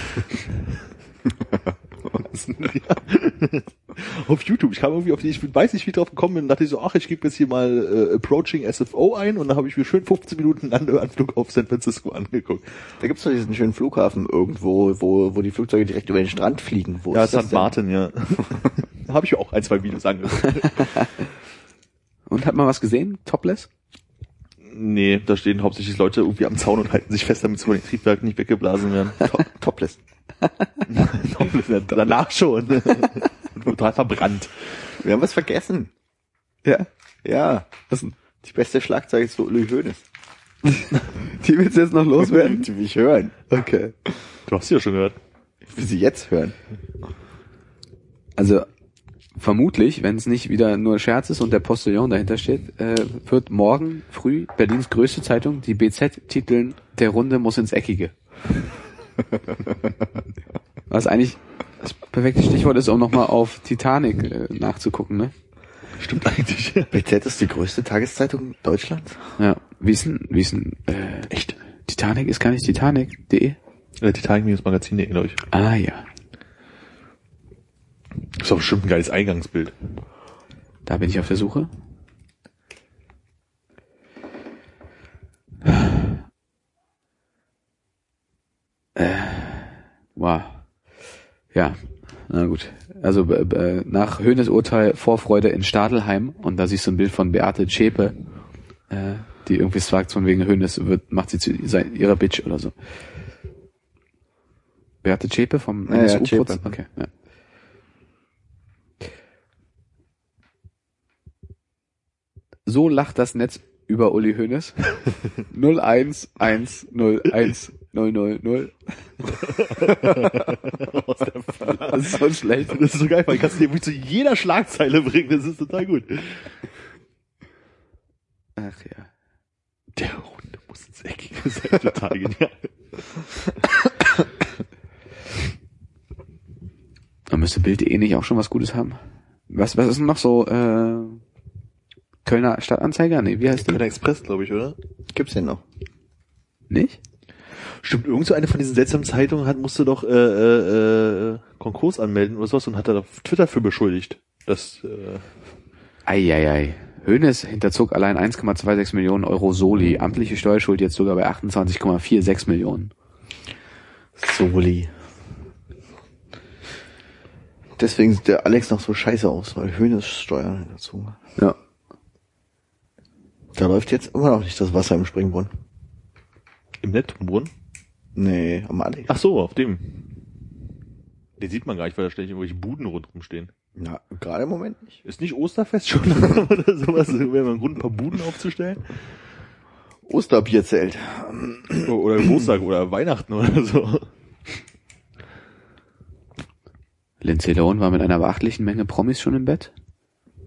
<laughs> auf YouTube. Ich kam irgendwie auf die, ich weiß nicht, wie ich drauf gekommen bin, und dachte ich so, ach, ich gebe jetzt hier mal äh, Approaching SFO ein und dann habe ich mir schön 15 Minuten Landeanflug auf San Francisco angeguckt. Da gibt's doch diesen schönen Flughafen irgendwo, wo, wo die Flugzeuge direkt über den Strand fliegen. Wo Ja, ist St. Martin, ja. da <laughs> habe ich auch ein, zwei Videos angeguckt. <laughs> Und hat man was gesehen? Topless? nee, da stehen hauptsächlich Leute irgendwie am Zaun und halten sich fest, damit sie von den Triebwerken nicht weggeblasen werden. Top, <laughs> topless. Danach schon. Total verbrannt. Wir haben was vergessen. Ja. Ja. Was denn? Die beste Schlagzeile ist so Uli Hoeneß. <laughs> Die willst du jetzt noch loswerden? Die will ich hören. Okay. Du hast sie ja schon gehört. Ich will sie jetzt hören. Also vermutlich, wenn es nicht wieder nur ein Scherz ist und der Postillon dahinter steht, äh, wird morgen früh Berlins größte Zeitung, die BZ, titeln Der Runde muss ins Eckige. <laughs> Was eigentlich das perfekte Stichwort ist, um nochmal auf Titanic äh, nachzugucken, ne? Stimmt eigentlich. <laughs> BZ ist die größte Tageszeitung Deutschlands. Ja. Wie ist denn, wie ist denn, äh, echt? Titanic ist gar nicht Titanic.de? Äh, Titanic-Magazin, glaube ich. Ah ja. Ist doch bestimmt ein geiles Eingangsbild. Da bin ich auf der Suche. Äh, wow. Ja, na gut. Also äh, nach Höhnes Urteil Vorfreude in Stadelheim und da siehst du ein Bild von Beate Zschäpe, äh, die irgendwie sagt von wegen Höhnes wird, macht sie zu ihrer Bitch oder so. Beate Zschäpe vom Ja, ja, NSU Zschäpe. Kurz? Okay, ja. So lacht das Netz über Uli Hoeneß. <laughs> 011010000. <laughs> Das ist so schlecht. Das ist so geil, weil kannst du dir zu jeder Schlagzeile bringen. Das ist total gut. Ach ja. Der Hunde muss ins Eckige sein. Total genial. Da müsste Bild.de nicht auch schon was Gutes haben. Was, was ist denn noch so, äh, Kölner Stadtanzeiger? Nee, wie heißt Kölner der? Express, glaube ich, oder? Gibt's den noch? Nicht? Stimmt, irgend so eine von diesen seltsamen Zeitungen hat, musste doch äh, äh, äh, Konkurs anmelden oder sowas und hat er auf Twitter für beschuldigt. Das, äh, Eieiei. Hönes hinterzog allein 1,26 Millionen Euro Soli. Amtliche Steuerschuld jetzt sogar bei 28,46 Millionen. Soli. Deswegen sieht der Alex noch so scheiße aus, weil Höhnes Steuern dazu. Ja. Da läuft jetzt immer noch nicht das Wasser im Springbrunnen. im Neptunbrunnen. Nee, am Alex. Ach so, auf dem. Den sieht man gar nicht, weil da ständig irgendwelche Buden rundherum stehen. Na, gerade im Moment nicht. Ist nicht Osterfest schon <laughs> oder sowas, wenn man einen Grund, ein paar Buden aufzustellen? Osterbierzelt. Oder Geburtstag oder Weihnachten oder so. Lindsay Lohan war mit einer beachtlichen Menge Promis schon im Bett.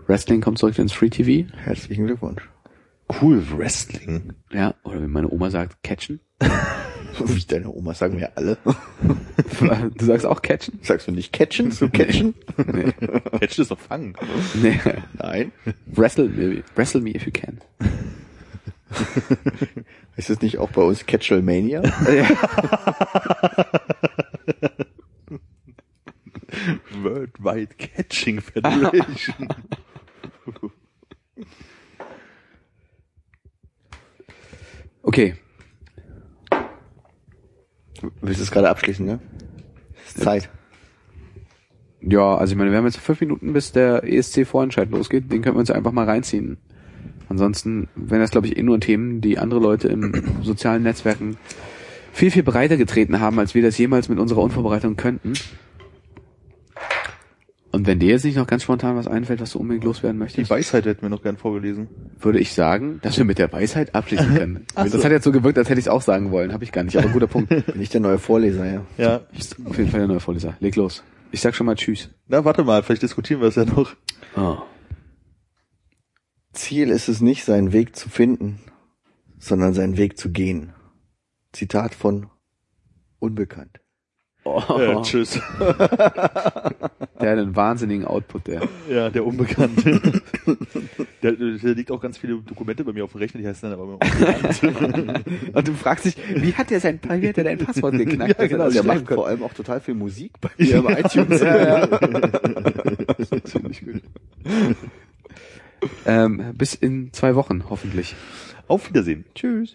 Wrestling kommt zurück ins Free TV. Herzlichen Glückwunsch. Cool, Wrestling. Ja, oder wie meine Oma sagt, catchen. <laughs> Wie deine Oma sagen wir alle. <laughs> Du sagst auch catchen? Sagst du nicht catchen? So catchen? Nee. Catch ist doch fangen. nee. Nein. Wrestle me, wrestle me if you can. Ist es nicht auch bei uns Catchelmania? <laughs> Worldwide Catching Federation. Okay, Willst du es gerade abschließen, ne? Ist Zeit. Ja, also ich meine, wir haben jetzt fünf Minuten, bis der ESC-Vorentscheid losgeht. Den können wir uns einfach mal reinziehen. Ansonsten wären das, glaube ich, eh nur Themen, die andere Leute im <clears throat> sozialen Netzwerken viel, viel breiter getreten haben, als wir das jemals mit unserer Unvorbereitung könnten. Und wenn dir jetzt nicht noch ganz spontan was einfällt, was du unbedingt loswerden Die möchtest, Weisheit hätten wir noch gern vorgelesen. würde ich sagen, dass wir mit der Weisheit abschließen können. <laughs> Ach Das so. hat jetzt so gewirkt, als hätte ich es auch sagen wollen. Habe ich gar nicht, aber guter Punkt. <laughs> Bin ich der neue Vorleser, ja. Ja. Auf jeden Fall der neue Vorleser. Leg los. Ich sag schon mal Tschüss. Na, warte mal, vielleicht diskutieren wir es ja noch. Oh. Ziel ist es nicht, seinen Weg zu finden, sondern seinen Weg zu gehen. Zitat von Unbekannt. Oh. Äh, tschüss. Der hat einen wahnsinnigen Output, der. Ja, der Unbekannte. der, der liegt auch ganz viele Dokumente bei mir auf dem Rechner, die heißen dann aber immer Unbekannt. Und du fragst dich, wie hat der sein, wie hat der dein Passwort <laughs> geknackt? Ja, genau, er Der macht vor allem auch total viel Musik bei mir im iTunes. Ja, ja. das ist ziemlich gut. Ähm, bis in zwei Wochen, hoffentlich. Auf Wiedersehen. Tschüss.